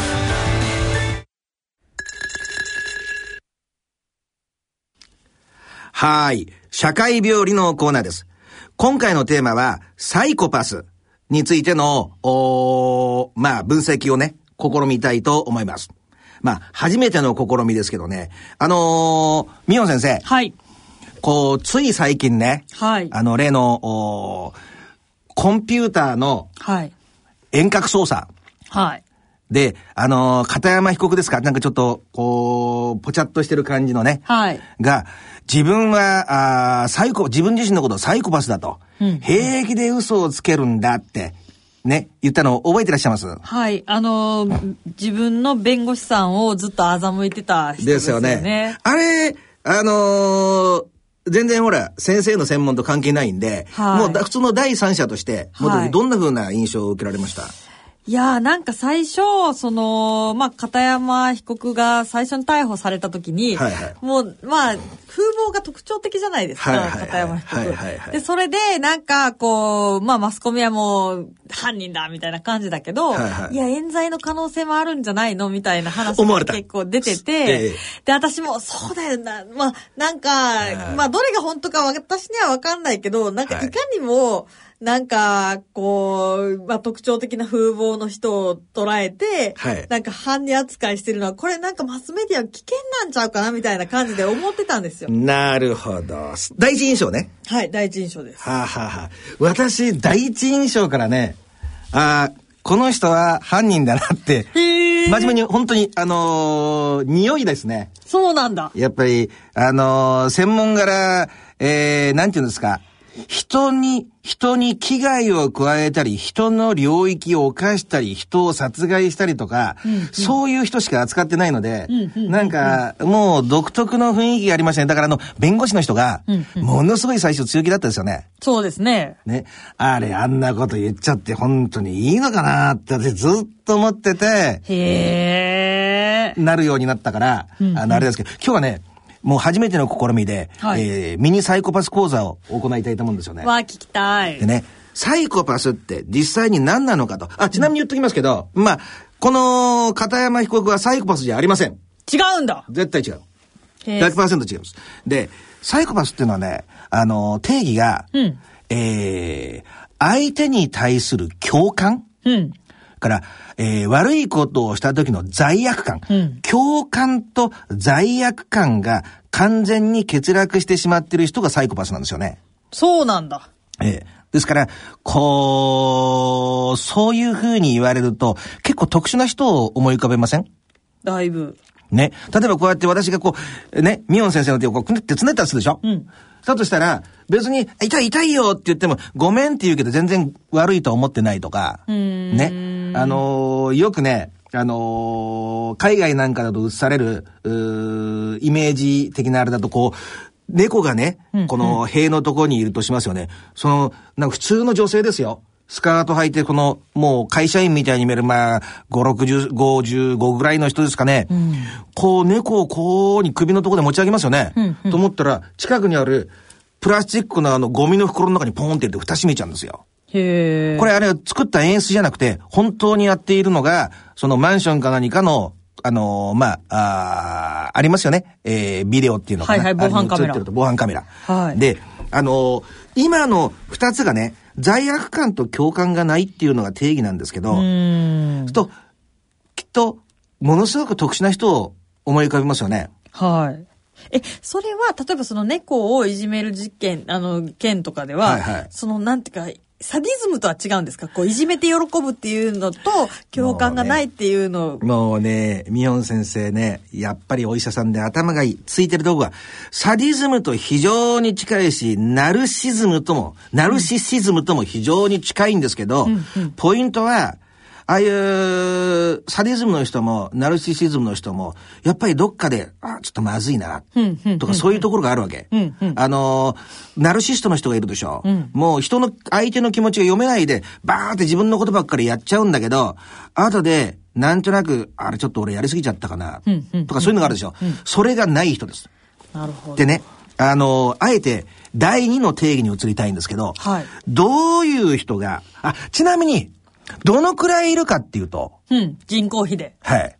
B: はーい。社会病理のコーナーです。今回のテーマは、サイコパスについての、おーまあ、分析をね、試みたいと思います。まあ、初めての試みですけどね。あのー、ミヨン先生、
C: はい。
B: こう、つい最近ね、
C: はい
B: あの、例の、おーコンピューターの
C: はい。
B: 遠隔操作
C: はい。
B: で、あのー片山被告ですか？なんかちょっと、こう、ぽちゃっとしてる感じのね。
C: はい。
B: が、自分は、あーサイコ、自分自身のことをサイコパスだと。平気で嘘をつけるんだって、ね、言ったのを覚えてらっしゃいます？
C: はい。あのー自分の弁護士さんをずっと欺いてた人
B: で
C: ですすよ
B: よね。
C: ね。
B: あれ、あのー全然ほら、先生の専門と関係ないんで、
C: はい
B: もうだ普通の第三者として、もう
C: はい
B: どんな風な印象を受けられました、
C: いやーなんか最初、その、まあ、片山被告が最初に逮捕された時に、
B: はいはい。
C: もう、まあ、風貌が特徴的じゃないですか、
B: はいはいはい。
C: 片山被告、
B: はいはいはい。
C: で、それで、なんか、こう、まあ、マスコミはもう、犯人だ、みたいな感じだけど、
B: はいはい。
C: いや、冤罪の可能性もあるんじゃないのみたいな話が結構出てて、
B: ええ。
C: で、私も、そうだよな、まあ、なんか、
B: い。
C: まあ、どれが本当か私にはわかんないけど、なんか、
B: はい。
C: いかにも、なんか、こう、まあ、特徴的な風貌の人を捉えて、
B: はい
C: なんか犯人扱いしてるのは、これなんかマスメディア危険なんちゃうかなみたいな感じで思ってたんですよ。
B: なるほど。第一印象ね。
C: はい、第一印象です。
B: はあ、はあはあ、私、第一印象からね、あーこの人は犯人だなって、真面目に本当に、あのー匂いですね。
C: そうなんだ。
B: やっぱり、あのー専門柄、えー、なんていうんですか、人に、人に危害を加えたり、人の領域を犯したり、人を殺害したりとか、そういう人しか扱ってないので、なんか、もう独特の雰囲気がありましたね。だからあの、弁護士の人が、ものすごい最初強気だったですよね。
C: そうですね。
B: ね。あれ、あんなこと言っちゃって本当にいいのかなって私ずっと思ってて、
C: へー。
B: なるようになったから、あの、あれですけど、今日はね、もう初めての試みで、
C: はい
B: えーミニサイコパス講座を行いたいと思うんですよね。
C: わあ、聞きたい。
B: でね、サイコパスって実際に何なのかと。あ、ちなみに言っときますけど、まあ、この片山被告はサイコパスじゃありません。
C: 違うんだ。
B: 絶対違う。
C: へー
B: 100%違います。で、サイコパスっていうのはね、あの、定義が、
C: うん
B: えー、相手に対する共感
C: うん。
B: から、えー悪いことをした時の罪悪感、
C: うん
B: 共感と罪悪感が完全に欠落してしまっている人がサイコパスなんですよね。
C: そうなんだ。
B: ええですから、こう、そういう風に言われると、結構特殊な人を思い浮かべません？
C: だいぶ。
B: ね。例えばこうやって私がこう、ね、ミヨン先生の手をこう、くねってつねったりするでしょ？
C: うん。
B: だとしたら、別に、痛い痛いよって言っても、ごめんって言うけど全然悪いと思ってないとか、
C: ん
B: ね。あのーよくね、あのー海外なんかだと映される、イメージ的なあれだと、こう、猫がね、この塀のところにいるとしますよね。その、なんか普通の女性ですよ。スカート履いて、この、もう会社員みたいに見える、まあ、5、60、55ぐらいの人ですかね。こう、猫をこうに首のところで持ち上げますよね。と思ったら、近くにある、プラスチックのあの、ゴミの袋の中にポーンって入れて蓋閉めちゃうんですよ。
C: へー。
B: これあれ作った演出じゃなくて、本当にやっているのが、そのマンションか何かの、あのーまあ、あーありますよね。えービデオっていうのかな。
C: はいはい防犯カメラ
B: 防犯カメラ。
C: はい
B: で、あの、今の二つがね、罪悪感と共感がないっていうのが定義なんですけど、
C: うん。
B: と、きっと、ものすごく特殊な人を思い浮かびますよね。
C: はい。え、それは、例えばその猫をいじめる実験、あの、件とかでは、
B: はいはい
C: その、なんていうか、サディズムとは違うんですか？こう、いじめて喜ぶっていうのと、共感がないっていうの。を、
B: もうね、ミヨン先生ね、やっぱりお医者さんで頭がいい。ついてるとこが、サディズムと非常に近いし、ナルシズムとも、ナルシシズムとも非常に近いんですけど、ポイントは、ああいうサディズムの人も、ナルシシズムの人も、やっぱりどっかで、あ、ちょっとまずいな、とかそういうところがあるわけ。あの、ナルシストの人がいるでしょ。もう人の、相手の気持ちが読めないで、バーって自分のことばっかりやっちゃうんだけど、後で、なんとなく、あれちょっと俺やりすぎちゃったかな、とかそういうのがあるでしょ。それがない人です。
C: なるほど。
B: でね、あの、あえて、第二の定義に移りたいんですけど、
C: はい
B: どういう人が、あ、ちなみに、どのくらいいるかっていうと、
C: うん、人口比で。
B: はい。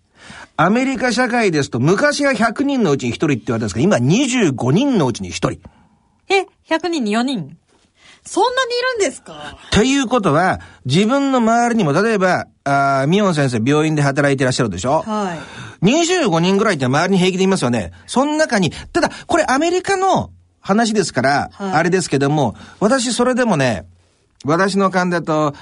B: アメリカ社会ですと、昔は100人のうちに1人って言われたんですが、今25人のうちに1人。
C: え、100人に4人そんなにいるんですか？
B: ということは、自分の周りにも、例えば、あーミヨン先生病院で働いていらっしゃるでしょ？
C: はい。
B: 25人ぐらいって周りに平気でいますよね。その中に、ただ、これアメリカの話ですから、
C: はい
B: あれですけども、私それでもね、私の勘だと、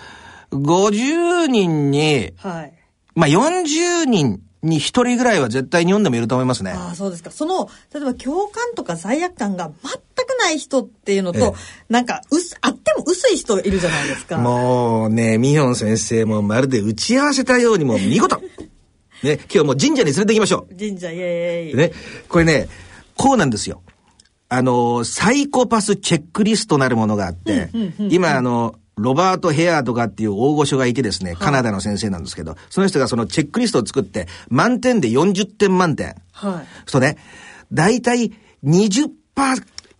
B: 50人に、
C: はい。
B: まあ、40人に1人ぐらいは絶対日本でもいると思いますね。
C: ああ、そうですか。その、例えば共感とか罪悪感が全くない人っていうのと、
B: ええ
C: なんか、うす、あっても薄い人いるじゃないですか。
B: もうね、ミヒョン先生もまるで打ち合わせたようにもう見事 ね、今日もう神社に連れて行きましょう。
C: 神社、イエーイ。
B: ね、これね、こうなんですよ。あの、サイコパスチェックリストなるものがあって、今あの、ロバート・ヘアーとかっていう大御所がいてですね、カナダの先生なんですけど、その人がそのチェックリストを作って、満点で40点満点。
C: はい。
B: そうね、大体20%、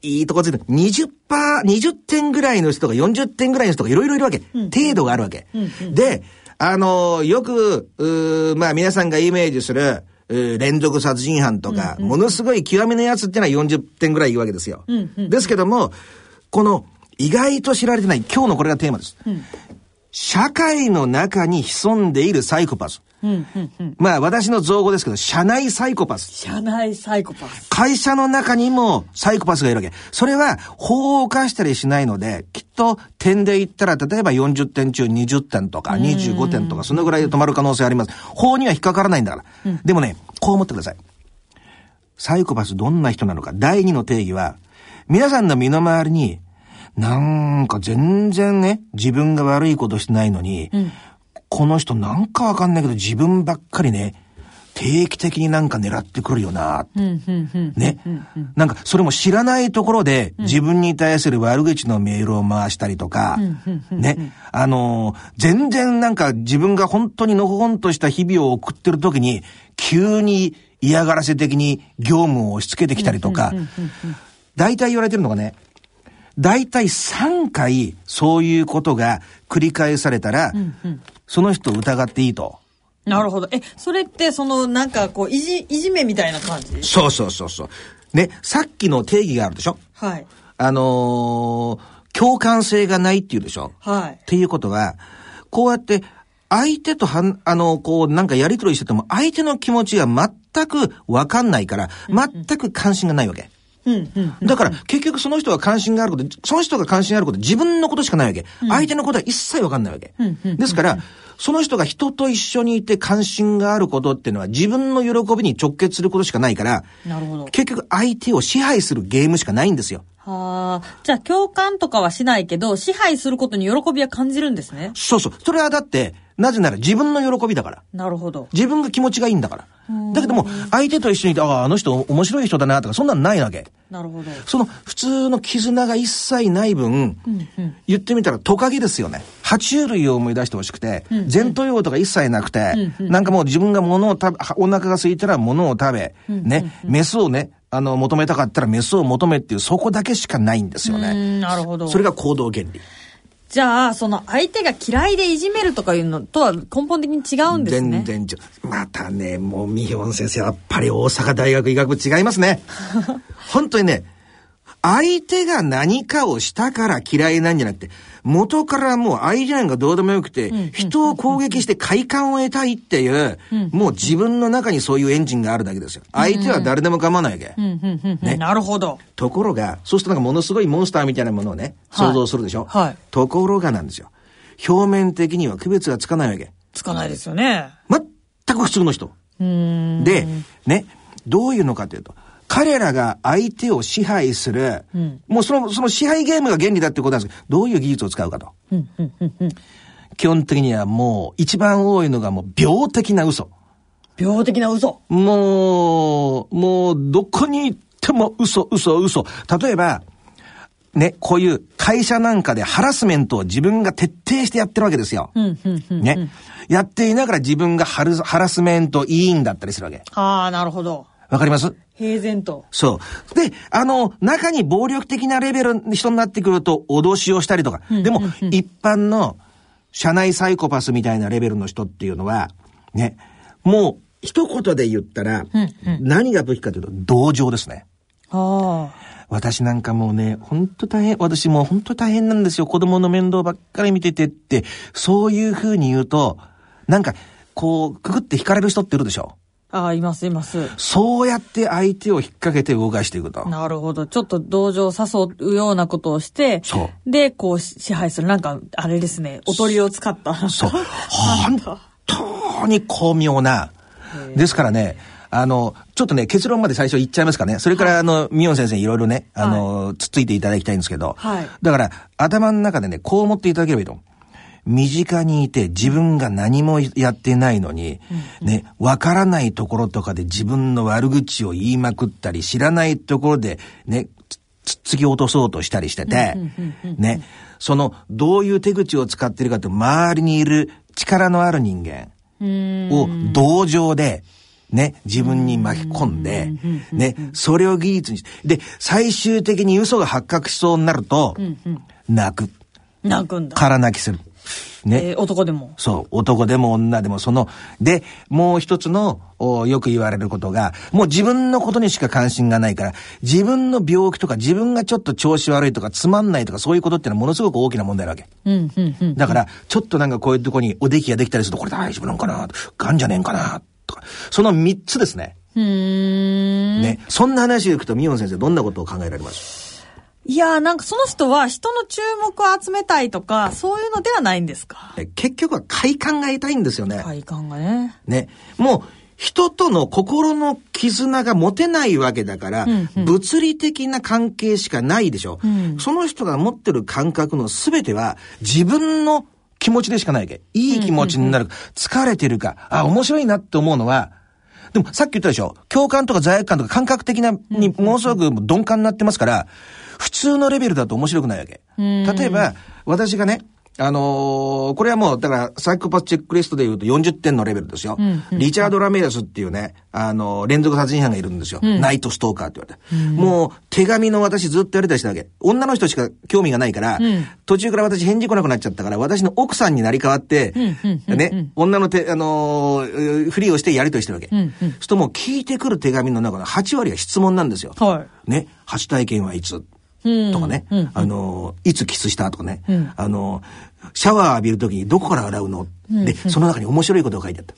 B: いいとこついてる、20%、20点ぐらいの人が40点ぐらいの人がいろいろいるわけ。程度があるわけ。で、あの、よく、うーまあ皆さんがイメージする、うー連続殺人犯とか、ものすごい極めのやつっていうのは40点ぐらいいるわけですよ。ですけども、この、意外と知られてない、今日のこれがテーマです。社会の中に潜んでいるサイコパス。まあ私の造語ですけど、社内サイコパス。
C: 社内サイコパス。
B: 会社の中にもサイコパスがいるわけ。それは法を犯したりしないので、きっと点で言ったら、例えば40点中20点とか25点とか、そのぐらいで止まる可能性あります。法には引っかからないんだから。でもね、こう思ってください。サイコパスどんな人なのか。第二の定義は、皆さんの身の回りに、なんか全然ね、自分が悪いことしてないのに、この人なんかわかんないけど自分ばっかりね、定期的になんか狙ってくるよな、ね。なんかそれも知らないところで自分に対する悪口のメールを回したりとか、ね。あのー全然なんか自分が本当にのほほんとした日々を送ってる時に、急に嫌がらせ的に業務を押し付けてきたりとか、大体言われてるのがね、大体3回そういうことが繰り返されたら、その人を疑っていいと。
C: なるほど。え、それって、その、なんか、こう、いじ、いじめみたいな感じ？
B: そうそうそうそう。ね、さっきの定義があるでしょ？
C: はい。
B: あのー共感性がないっていうでしょ？
C: はい
B: っていうことは、こうやって、相手とはん、あの、こう、なんかやりとりしてても、相手の気持ちが全くわかんないから、全く関心がないわけ。
C: うん、うん。
B: だから、結局その人が関心があること、その人が関心があること、自分のことしかないわけ。相手のことは一切わかんないわけ。ですから、その人が人と一緒にいて関心があることっていうのは自分の喜びに直結することしかないから、
C: なるほど。
B: 結局相手を支配するゲームしかないんですよ。
C: はあ。じゃあ、共感とかはしないけど、支配することに喜びは感じるんですね。
B: そうそう。それはだって、なぜなら自分の喜びだから。
C: なるほど。
B: 自分が気持ちがいいんだから。だけども、相手と一緒にいて、ああ、あの人面白い人だなとか、そんなんないわけ。
C: なるほど。
B: その普通の絆が一切ない分、言ってみたらトカゲですよね。爬虫類を思い出してほしくて、前頭葉とか一切なくて、なんかもう自分が物を食べ、お腹が空いたら物を食べ、ね、メスをね、あの、求めたかったらメスを求めっていう、そこだけしかないんですよ
C: う
B: ね。
C: ん、なるほど。
B: それが行動原理。
C: じゃあ、その相手が嫌いでいじめるとかいうのとは根本的に違うんですね。
B: 全然ちょまたね、もうミヒョン先生、やっぱり大阪大学医学部違いますね。本当にね、相手が何かをしたから嫌いなんじゃなくて、元からもう相手なんかどうでもよくて、人を攻撃して快感を得たいっていう、もう自分の中にそういうエンジンがあるだけですよ。相手は誰でも構わないわけ。
C: ね、なるほど。
B: ところが、そうするとなんかものすごいモンスターみたいなものをね、想像するでしょ？
C: はい。
B: ところがなんですよ。表面的には区別がつかないわけ。
C: つかないですよね。
B: 全く普通の人。で、ね、どういうのかというと、彼らが相手を支配する、もうその、その支配ゲームが原理だってことなんですけど、どういう技術を使うかと。基本的にはもう一番多いのがもう病的な嘘。
C: 病的な嘘。
B: もう、もうどこに行っても嘘、嘘、嘘。例えば、ね、こういう会社なんかでハラスメントを自分が徹底してやってるわけですよ。ね。やっていながら自分がハルハラスメント委員だったりするわけ。
C: ああ、なるほど。
B: わかります？
C: 平然と。
B: そう。で、あの、中に暴力的なレベルの人になってくると脅しをしたりとか。でも、一般の社内サイコパスみたいなレベルの人っていうのは、ね、もう一言で言ったら、何が武器かというと、同情ですね。
C: あ
B: 私なんかもうね、ほんと大変、私もうほんと大変なんですよ。子供の面倒ばっかり見ててって、そういう風に言うと、なんか、こう、くぐって惹かれる人っているでしょ。
C: あ。ああ、います、います。
B: そうやって相手を引っ掛けて動かしていくと。
C: なるほど。ちょっと同情を誘うようなことをして、
B: そ
C: で、こう支配する。なんか、あれですね、おとりを使った。
B: そう。本当に巧妙な。ですからね、あの、ちょっとね、結論まで最初言っちゃいますかね。それから、あの、ミヨン先生いろいろね、あの、つっついていただきたいんですけど。
C: はい
B: だから、頭の中でね、こう思っていただければいいと思う。身近にいて自分が何もやってないのに、ね、わからないところとかで自分の悪口を言いまくったり、知らないところでね、つつっつき落とそうとしたりしてて、ね、その、どういう手口を使ってるかって、周りにいる力のある人間を同情で、ね、自分に巻き込んで、ね、それを技術にして、で、最終的に嘘が発覚しそうになると、泣く。
C: 泣くんだ。
B: 空泣きする。ね。
C: えー男でも。
B: そう。男でも女でもその、で、もう一つの、およく言われることが、もう自分のことにしか関心がないから、自分の病気とか自分がちょっと調子悪いとかつまんないとかそういうことってのはものすごく大きな問題なわけ。
C: うん、うん、うん。
B: だから、ちょっとなんかこういうとこにおできができたりすると、これ大丈夫なんかながんじゃねえんかなとか。その三つですね。
C: うーん。
B: ね。そんな話を聞くと、ミヨン先生どんなことを考えられます？
C: いやーなんかその人は人の注目を集めたいとか、そういうのではないんですか？
B: え結局は快感が得たいんですよね。
C: 快感がね。
B: ね。もう、人との心の絆が持てないわけだから、物理的な関係しかないでしょ。その人が持ってる感覚の全ては自分の気持ちでしかないわけ。いい気持ちになるか、疲れてるか、あ、面白いなって思うのは、でもさっき言ったでしょ共感とか罪悪感とか感覚的なにものすごく鈍感になってますから、普通のレベルだと面白くないわけ。例えば、私がね、あのーこれはもう、だから、サイコパスチェックリストで言うと40点のレベルですよ。リチャード・ラメレスっていうね、あのー連続殺人犯がいるんですよ。ナイト・ストーカーって言われて。もう、手紙の私ずっとやりたりしたわけ。女の人しか興味がないから、途中から私返事来なくなっちゃったから、私の奥さんになり変わって、ね、女の手、あのーふりをしてやりとりしてるわけ。そうするともう聞いてくる手紙の中の8割は質問なんですよ。
C: は
B: ね、初体験はいつ？とかね、あの、いつキスしたとかね、あの、シャワー浴びるときにどこから洗うの、で、その中に面白いことが書いてあった。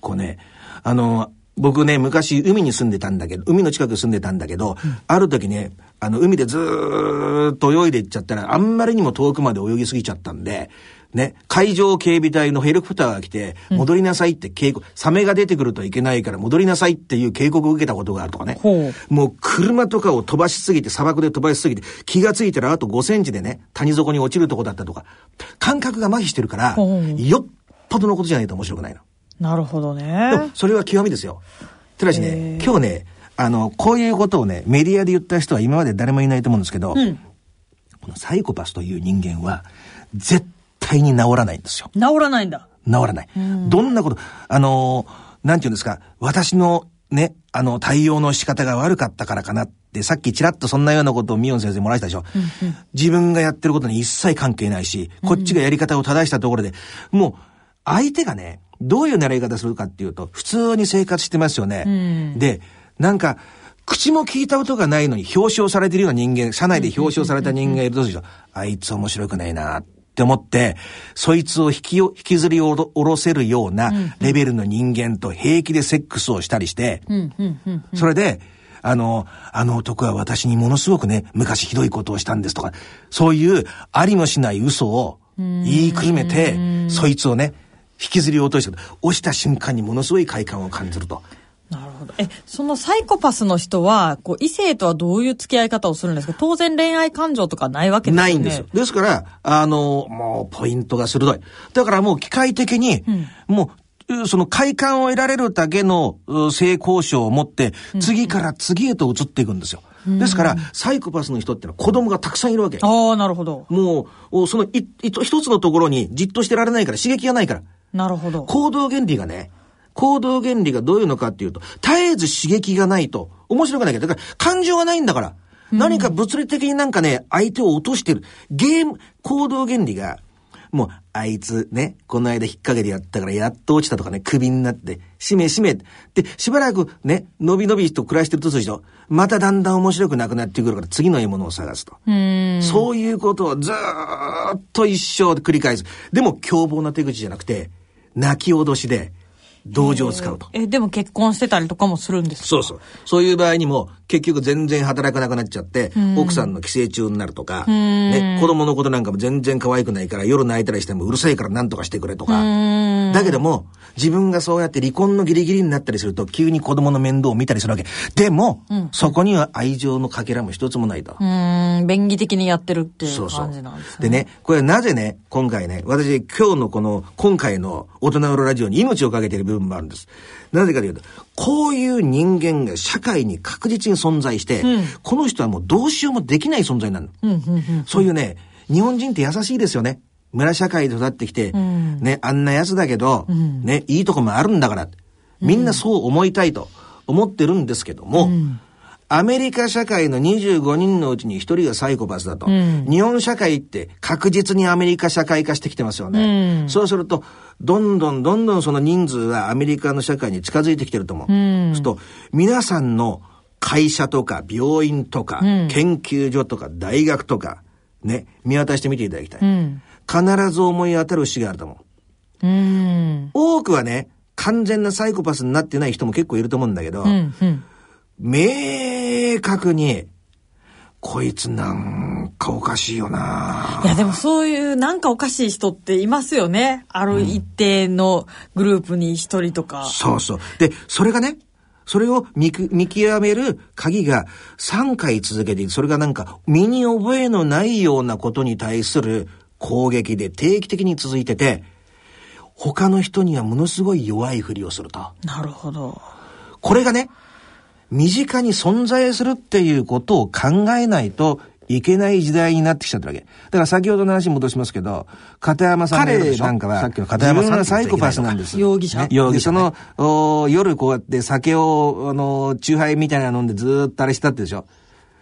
B: こうね、あの、僕ね、昔海に住んでたんだけど、海の近くに住んでたんだけど、ある時ね、あの、海でずーっと泳いでいっちゃったら、あんまりにも遠くまで泳ぎすぎちゃったんで、ね、海上警備隊のヘリコプターが来て、戻りなさいって警告、サメが出てくるといけないから戻りなさいっていう警告を受けたことがあるとかね。
C: ほ
B: もう車とかを飛ばしすぎて、砂漠で飛ばしすぎて、気がついたらあと5センチでね、谷底に落ちるとこだったとか、感覚が麻痺してるから、よっぽどのことじゃないと面白くないの。
C: なるほど
B: で
C: ね
B: も。それは極みですよ。ただしね、今日ね、あの、こういうことをね、メディアで言った人は今まで誰もいないと思うんですけど、このサイコパスという人間は、絶対に治らないんですよ。
C: 治らないんだ。
B: 治らない。どんなこと、あのーなんていうんですか、私のね、あの、対応の仕方が悪かったからかなって、さっきちらっとそんなようなことをミヨン先生もらしたでしょ。自分がやってることに一切関係ないし、こっちがやり方を正したところで、もう、相手がね、どういう習い方するかっていうと、普通に生活してますよね。で、なんか、口も聞いたことがないのに表彰されてるような人間、社内で表彰された人間がいるとすると、あいつ面白くないなって思って、そいつを引きを、引きずり下ろせるようなレベルの人間と平気でセックスをしたりして、それで、あの、あの男は私にものすごくね、昔ひどいことをしたんですとか、そういうありもしない嘘を言いくるめて、そいつをね、引きずり落として、押した瞬間にものすごい快感を感じると。
C: なるほど。え、そのサイコパスの人は、こう、異性とはどういう付き合い方をするんですか？当然恋愛感情とかないわけですよね。
B: ないんですよ。ですから、あの、もう、ポイントが鋭い。だからもう、機械的に、もう、その快感を得られるだけのう性交渉を持って、次から次へと移っていくんですよ。ですから、サイコパスの人ってのは子供がたくさんいるわけ。
C: ああ、なるほど。
B: もう、おその一つのところにじっとしてられないから、刺激がないから。
C: なるほど。
B: 行動原理がね、行動原理がどういうのかっていうと、絶えず刺激がないと面白くないけど、だから感情がないんだから。何か物理的になんかね、相手を落としてる。ゲーム、行動原理が、もう、あいつね、この間引っ掛けてやったからやっと落ちたとかね、首になって、しめしめ。で、しばらくね、のびのびと暮らしてるとするでしょ。まただんだん面白くなくなってくるから次の獲物を探すと。そういうことをずーっと一生で繰り返す。でも凶暴な手口じゃなくて、泣き脅しで、同情を使うと。
C: え、でも結婚してたりとかもするんですか？
B: そうそう。そういう場合にも、結局全然働かなくなっちゃって、奥さんの寄生虫になるとか、ね、子供のことなんかも全然可愛くないから、夜泣いたりしてもうるさいから何とかしてくれとか。だけども、自分がそうやって離婚のギリギリになったりすると、急に子供の面倒を見たりするわけ。でも、そこには愛情のかけらも一つもないと。
C: うーん、便宜的にやってるっていう
B: そうそう
C: 感じなんですね。
B: でね、これなぜね、今回ね、私今日のこの、今回の大人のラジオに命をかけている部分もあるんです。なぜかというと、こういう人間が社会に確実に存在して、この人はもうどうしようもできない存在なの。そういうね、日本人って優しいですよね。村社会で育ってきて、ね、あんな奴だけど、ね、いいとこもあるんだから、みんなそう思いたいと思ってるんですけども、アメリカ社会の25人のうちに1人がサイコパスだと。日本社会って確実にアメリカ社会化してきてますよね。そうすると、どんどんどんどんその人数はアメリカの社会に近づいてきてると思う。そうすると、皆さんの会社とか病院とか、研究所とか大学とか、ね、見渡してみていただきたい。必ず思い当たる節があると思う。
C: うん。
B: 多くはね、完全なサイコパスになってない人も結構いると思うんだけど、
C: うん、うん。
B: 明確に、こいつなんかおかしいよない
C: や、でもそういうなんかおかしい人っていますよね。ある一定のグループに一人とか。
B: そうそう。で、それがね、それを見く見極める鍵が3回続けていく。それがなんか身に覚えのないようなことに対する攻撃で定期的に続いてて、他の人にはものすごい弱いふりをすると。
C: なるほど。
B: これがね、身近に存在するっていうことを考えないといけない時代になってきちゃったわけ。だから先ほどの話に戻しますけど、片山さんなんかは、
H: さっきの片山さん
B: がサイコパスなんです。
C: 容疑者
B: ね容疑者。その、お夜こうやって酒を、あの、チューハイみたいなの飲んでずーっとあれしたってでしょ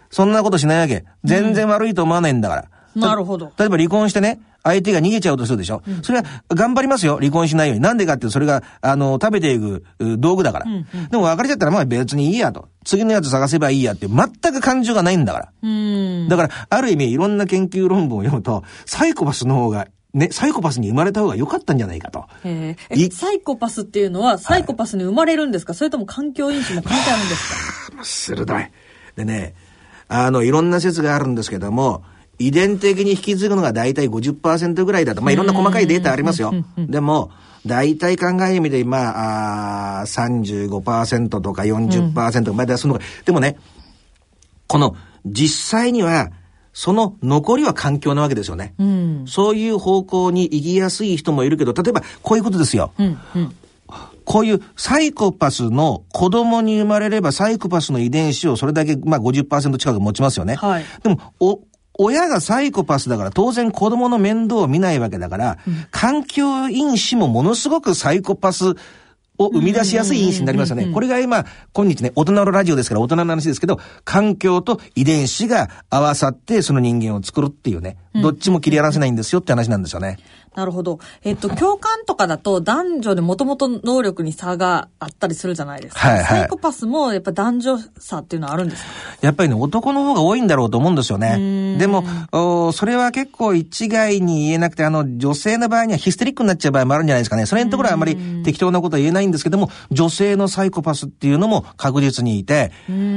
B: そんなことしないわけ。全然悪いと思わないんだから。
C: なるほど
B: 例えば離婚してね、相手が逃げちゃうとするでしょ、それは頑張りますよ、離婚しないように。なんでかっていうとそれが、あの、食べていくう道具だから。でも別れちゃったらまあ別にいいやと。次のやつ探せばいいやっていう、全く感情がないんだから。
C: うん。
B: だから、ある意味いろんな研究論文を読むと、サイコパスの方が、ね、サイコパスに生まれた方が良かったんじゃないかと。
C: へえサイコパスっていうのは、サイコパスに生まれるんですか、それとも環境因子も関係あるんですか？
B: 鋭い。でね、あの、いろんな説があるんですけども、遺伝的に引き継ぐのが大体50%ぐらいだと。まあ、いろんな細かいデータありますよ。でも、大体考えてみて、まあ、あー35%とか40%、まあ、その、でもね、この、実際には、その残りは環境なわけですよね。
C: うん。
B: そういう方向に行きやすい人もいるけど、例えばこういうことですよ。
C: うん。うん。
B: こういうサイコパスの子供に生まれればサイコパスの遺伝子をそれだけ、まあ50%近く持ちますよね。
C: はい
B: でも、お、親がサイコパスだから当然子供の面倒を見ないわけだから、環境因子もものすごくサイコパスを生み出しやすい因子になりますよね。これが今、今日ね、大人のラジオですから大人の話ですけど、環境と遺伝子が合わさってその人間を作るっていうね、どっちも切り離せないんですよって話なんですよね。
C: なるほど。えっと、共感とかだと男女でもともと能力に差があったりするじゃないですか。
B: はいはい
C: サイコパスもやっぱ男女差っていうのはあるんですか？
B: やっぱりね、男の方が多いんだろうと思うんですよね。でも、おそれは結構一概に言えなくて、あの、女性の場合にはヒステリックになっちゃう場合もあるんじゃないですかね。それのところはあまり適当なことは言えないんですけども、女性のサイコパスっていうのも確実にいて、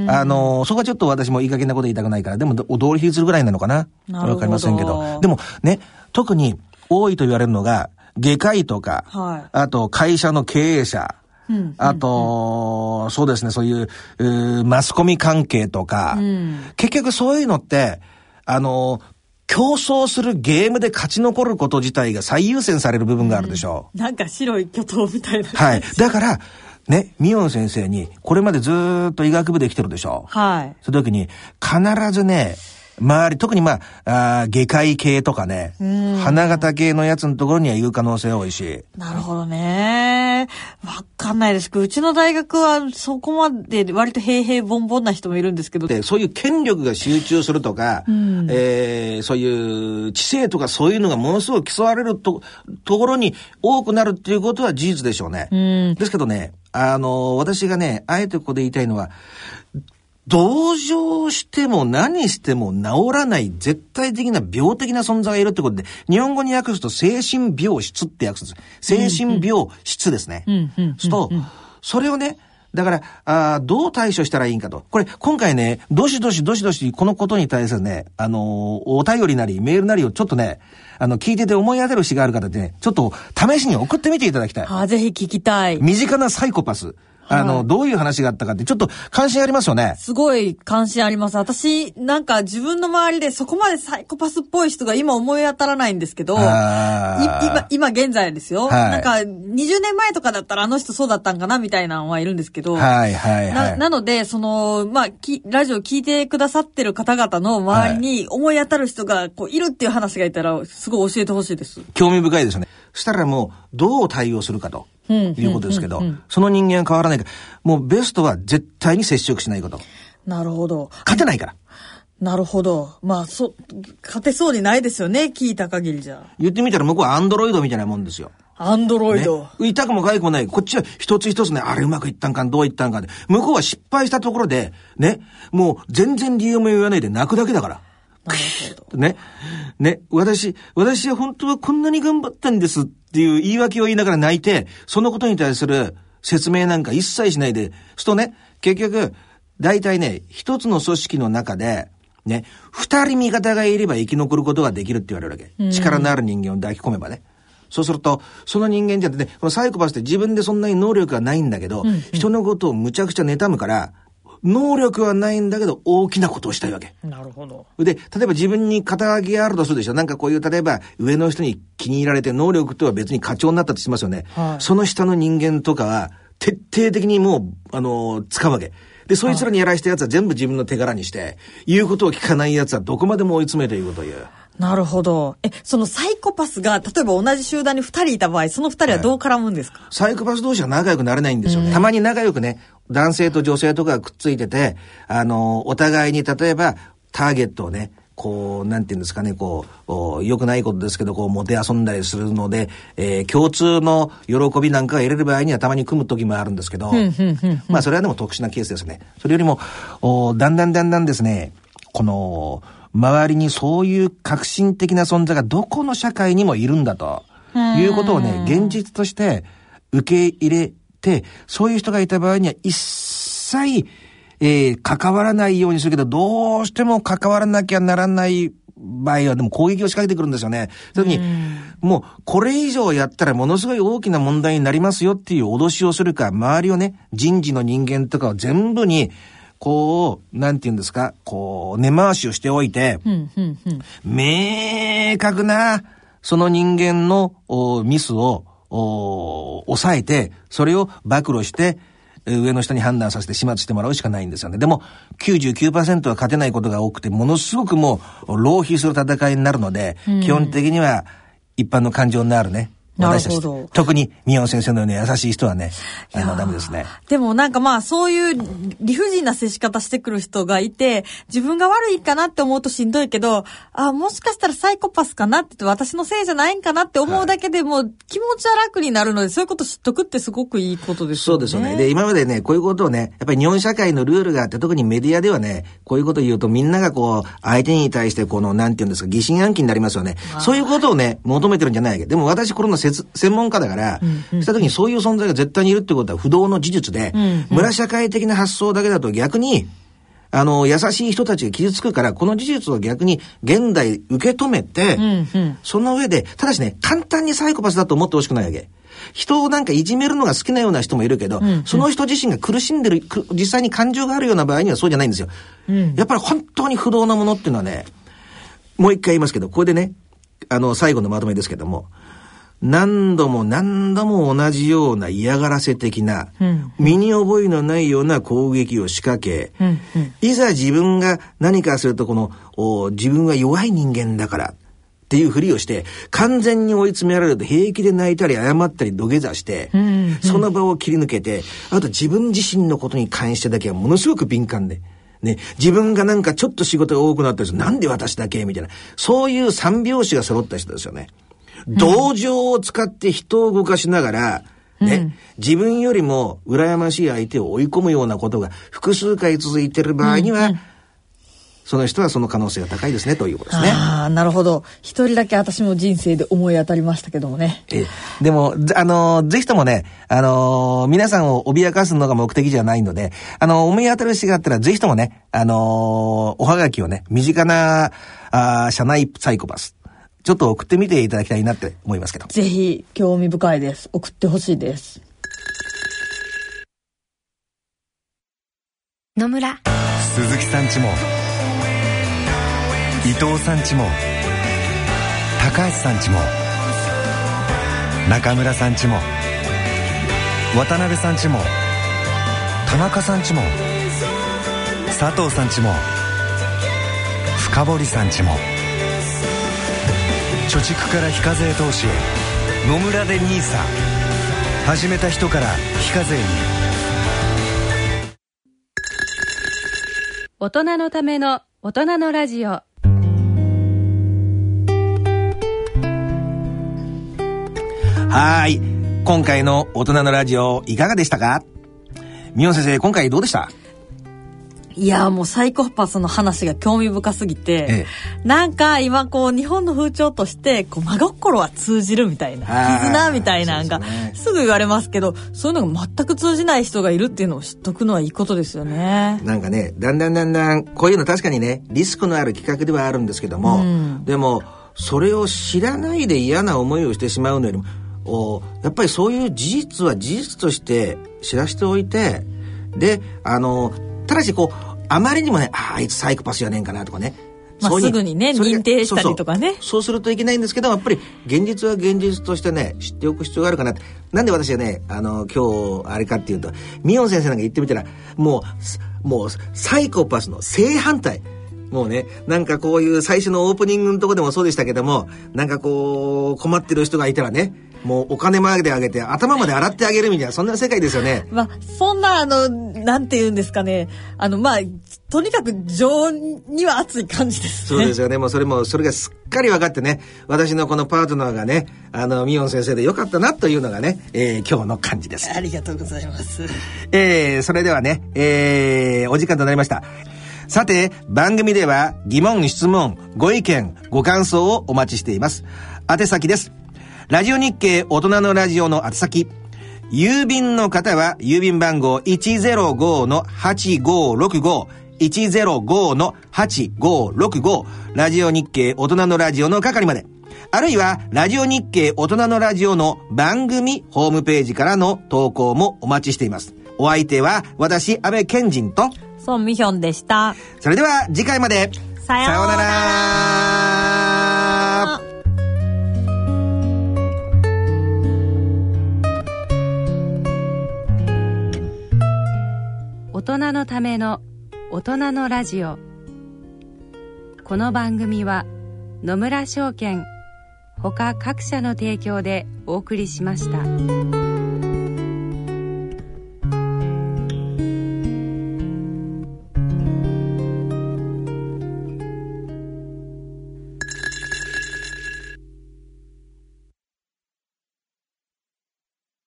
B: あの、そこはちょっと私もいい加減なこと言いたくないから、でも、ど同率するぐらいなのかな。わかりませんけど。でもね、特に多いと言われるのが、外科医とか、
C: はい
B: あと会社の経営者、
C: うん
B: あと、そうですね、そういう、うーマスコミ関係とか、結局そういうのって、あの、競争するゲームで勝ち残ること自体が最優先される部分があるでしょう。
C: なんか白い巨頭みたいな。
B: はい。だから、ね、ミヨン先生に、これまでずーっと医学部で来てるでしょう。
C: はい。
B: その時に、必ずね、周り、特にまあ、あー外科医系とかね、花形系のやつのところには言う可能性多いし、
C: なるほどね。わかんないですけど、うちの大学はそこまで割と平々凡々な人もいるんですけど。
B: で、そういう権力が集中するとか、えーそういう知性とかそういうのがものすごく競われると、ところに多くなるっていうことは事実でしょうね。ですけどね、あの、私がね、あえてここで言いたいのは、同情しても何しても治らない絶対的な病的な存在がいるってことで、日本語に訳すと精神病質って訳すんです。精神病質ですね。すと、それをね、だから、あーどう対処したらいいんかと。これ、今回ね、どしどしどしどしこのことに対するね、あのーお便りなり、メールなりをちょっとね、あの、聞いてて思い当たる詩がある方でね、ちょっと試しに送ってみていただきたい。
C: あ、ぜひ聞きたい。
B: 身近なサイコパス。あの、どういう話があったかって、ちょっと関心ありますよね。
C: すごい関心あります。私、なんか自分の周りでそこまでサイコパスっぽい人が今思い当たらないんですけど、今、今現在ですよ。
B: はい
C: なんか20年前とかだったらあの人そうだったんかなみたいなのはいるんですけど、
B: はいはいは。
C: ないなので、その、まあ、き、ラジオ聞いてくださってる方々の周りに思い当たる人が、こう、いるっていう話がいたら、すごい教えてほしいです。
B: 興味深いですよね。そしたらもう、どう対応するかと。いうことですけど、その人間は変わらないから、もうベストは絶対に接触しないこと。
C: なるほど。
B: 勝てないから。
C: なるほど。まあ、そ、勝てそうにないですよね、聞いた限りじゃ。
B: 言ってみたら向こうはアンドロイドみたいなもんですよ。
C: アンドロイ
B: ね
C: ド。、
B: 痛くも痒くもない。こっちは一つ一つね、あれうまくいったんか、どういったんかで。向こうは失敗したところで、ね、もう全然理由も言わないで泣くだけだから。
C: なるほど。
B: ね。ね。私、私は本当はこんなに頑張ったんですっていう言い訳を言いながら泣いて、そのことに対する説明なんか一切しないで、するとね、結局、大体ね、一つの組織の中で、ね、二人味方がいれば生き残ることができるって言われるわけ。力のある人間を抱き込めばね。そうすると、その人間じゃね、このサイコパスって自分でそんなに能力がないんだけど、人のことをむちゃくちゃ妬むから、能力はないんだけど大きなことをしたいわけ。
C: なるほど。
B: で、例えば自分に肩書きがあるとするでしょ。なんかこういう、例えば上の人に気に入られて能力とは別に課長になったとしますよね。
C: はい
B: その下の人間とかは徹底的にもう、あの、使うわけ。で、そいつらにやらしたやつは全部自分の手柄にして、言うことを聞かないやつはどこまでも追い詰めていくという。
C: なるほど。え、そのサイコパスが、例えば同じ集団に二人いた場合、その二人はどう絡むんですか、
B: サイコパス同士は仲良くなれないんですよ。たまに仲良くね、男性と女性とかがくっついてて、あの、お互いに例えば、ターゲットをね、こう、なんていうんですかね、こう、お良くないことですけど、こう、もて遊んだりするので、えー共通の喜びなんかが得れる場合にはたまに組む時もあるんですけど、まあ、それはでも特殊なケースですね。それよりも、おだんだんだんだんですね、この、周りにそういう革新的な存在がどこの社会にもいるんだと、いうことをね、現実として受け入れて、そういう人がいた場合には一切、えー関わらないようにするけど、どうしても関わらなきゃならない場合は、でも攻撃を仕掛けてくるんですよね。それに、もう、これ以上やったらものすごい大きな問題になりますよっていう脅しをするか、周りをね、人事の人間とかを全部に、こう、なんて言うんですか、こう、根回しをしておいて、明確な、その人間のおミスをお抑えて、それを暴露して、え上の人に判断させて始末してもらうしかないんですよね。でも、99%は勝てないことが多くて、ものすごくもう、浪費する戦いになるので、基本的には、一般の感情のあるね、私たち
C: なるほど。
B: 特に、宮尾先生のように優しい人はね、あの、ダメですね。
C: でもなんかまあそういう理不尽な接し方してくる人がいて、自分が悪いかなって思うとしんどいけど、あもしかしたらサイコパスかなって言って私のせいじゃないんかなって思うだけでも気持ちは楽になるので、そういうこと知っとくってすごくいいことですよね。
B: そうですよね。で、今までね、こういうことをね、やっぱり日本社会のルールがあって、特にメディアではね、こういうことを言うとみんながこう、相手に対してこの、なんていうんですか、疑心暗鬼になりますよね。そういうことをね、求めてるんじゃないわけ。でも私、これの説専門家だから、した時にそういう存在が絶対にいるってことは不動の事実で、村社会的な発想だけだと逆に、あの、優しい人たちが傷つくから、この事実を逆に現代受け止めて、その上で、ただしね、簡単にサイコパスだと思ってほしくないわけ。人をなんかいじめるのが好きなような人もいるけど、その人自身が苦しんでる、く実際に感情があるような場合にはそうじゃないんですよ。やっぱり本当に不動なものっていうのはね、もう一回言いますけど、これでね、あの、最後のまとめですけども、何度も何度も同じような嫌がらせ的な、身に覚えのないような攻撃を仕掛け、いざ自分が何かするとこの、お自分は弱い人間だから、っていうふりをして、完全に追い詰められると平気で泣いたり謝ったり土下座して、その場を切り抜けて、あと自分自身のことに関してだけはものすごく敏感で、ね、自分がなんかちょっと仕事が多くなったりするなんで私だけ？みたいな。そういう三拍子が揃った人ですよね。同情を使って人を動かしながら、ね、自分よりも羨ましい相手を追い込むようなことが複数回続いている場合には、その人はその可能性が高いですね、ということですね。
C: ああ、なるほど。一人だけ私も人生で思い当たりましたけどもね。
B: ええでも、ぜあのーぜひともね、あのー皆さんを脅かすのが目的じゃないので、あのー思い当たる人があったら、ぜひともね、あのーおはがきをね、身近な、あー社内サイコパス、ちょっと送ってみていただきたいなって思いますけど。
C: ぜひ、興味深いです。送ってほしいです。
F: 野村
H: 鈴木さんちも伊藤さんちも高橋さんちも中村さんちも渡辺さんちも田中さんちも佐藤さんちも深堀さんちも貯蓄から非課税投資へ。野村で NISA 始めた人から非課税に。
A: 大人のための大人のラジオ。
B: はーい。今回の大人のラジオ、いかがでしたか？みお先生、今回どうでした？
C: いやもうサイコパスの話が興味深すぎて、
B: ええ。
C: なんか今こう日本の風潮としてこう真心は通じるみたいな絆みたいなのが
B: す
C: ぐ言われますけどそういうのが全く通じない人がいるっていうのを知っとくのはいいことですよね。
B: なんかね、だんだんだんだん、こういうの確かにね、リスクのある企画ではあるんですけども、でも、それを知らないで嫌な思いをしてしまうのよりも、おやっぱりそういう事実は事実として知らせておいて、で、あの、ただしこう、あまりにもね、ああ、あいつサイコパスじゃねえんかなとかね。
C: まあすぐにね認定したりとかね
B: そうするといけないんですけど、やっぱり現実は現実としてね、知っておく必要があるかなって。なんで私はね、あの、今日、あれかっていうと、ミヨン先生なんか言ってみたら、もうす、もう、サイコパスの正反対。もうね、なんかこういう最初のオープニングのとこでもそうでしたけども、なんかこう、困ってる人がいたらね、もうお金まであげて、頭まで洗ってあげるみたいな、そんな世界ですよね。
C: まあ、そんな、あの、なんて言うんですかね。あの、まあ、とにかく情には熱い感じですね。
B: そうですよね。もうそれも、それがすっかり分かってね、私のこのパートナーがね、あの、ミヨン先生でよかったなというのがね、えー今日の感じです。
C: ありがとうございます。
B: えーそれではね、えーお時間となりました。さて、番組では疑問、質問、ご意見、ご感想をお待ちしています。宛先です。ラジオ日経大人のラジオの宛先。郵便の方は郵便番号105-8565 105-8565ラジオ日経大人のラジオの係まで。あるいは、ラジオ日経大人のラジオの番組ホームページからの投稿もお待ちしています。お相手は、私、安倍賢人と、
C: ソンミヒョンでした。
B: それでは次回まで。
C: さようなら
B: さようなら
A: 大人のための大人のラジオこの番組は野村証券他各社の提供でお送りしました。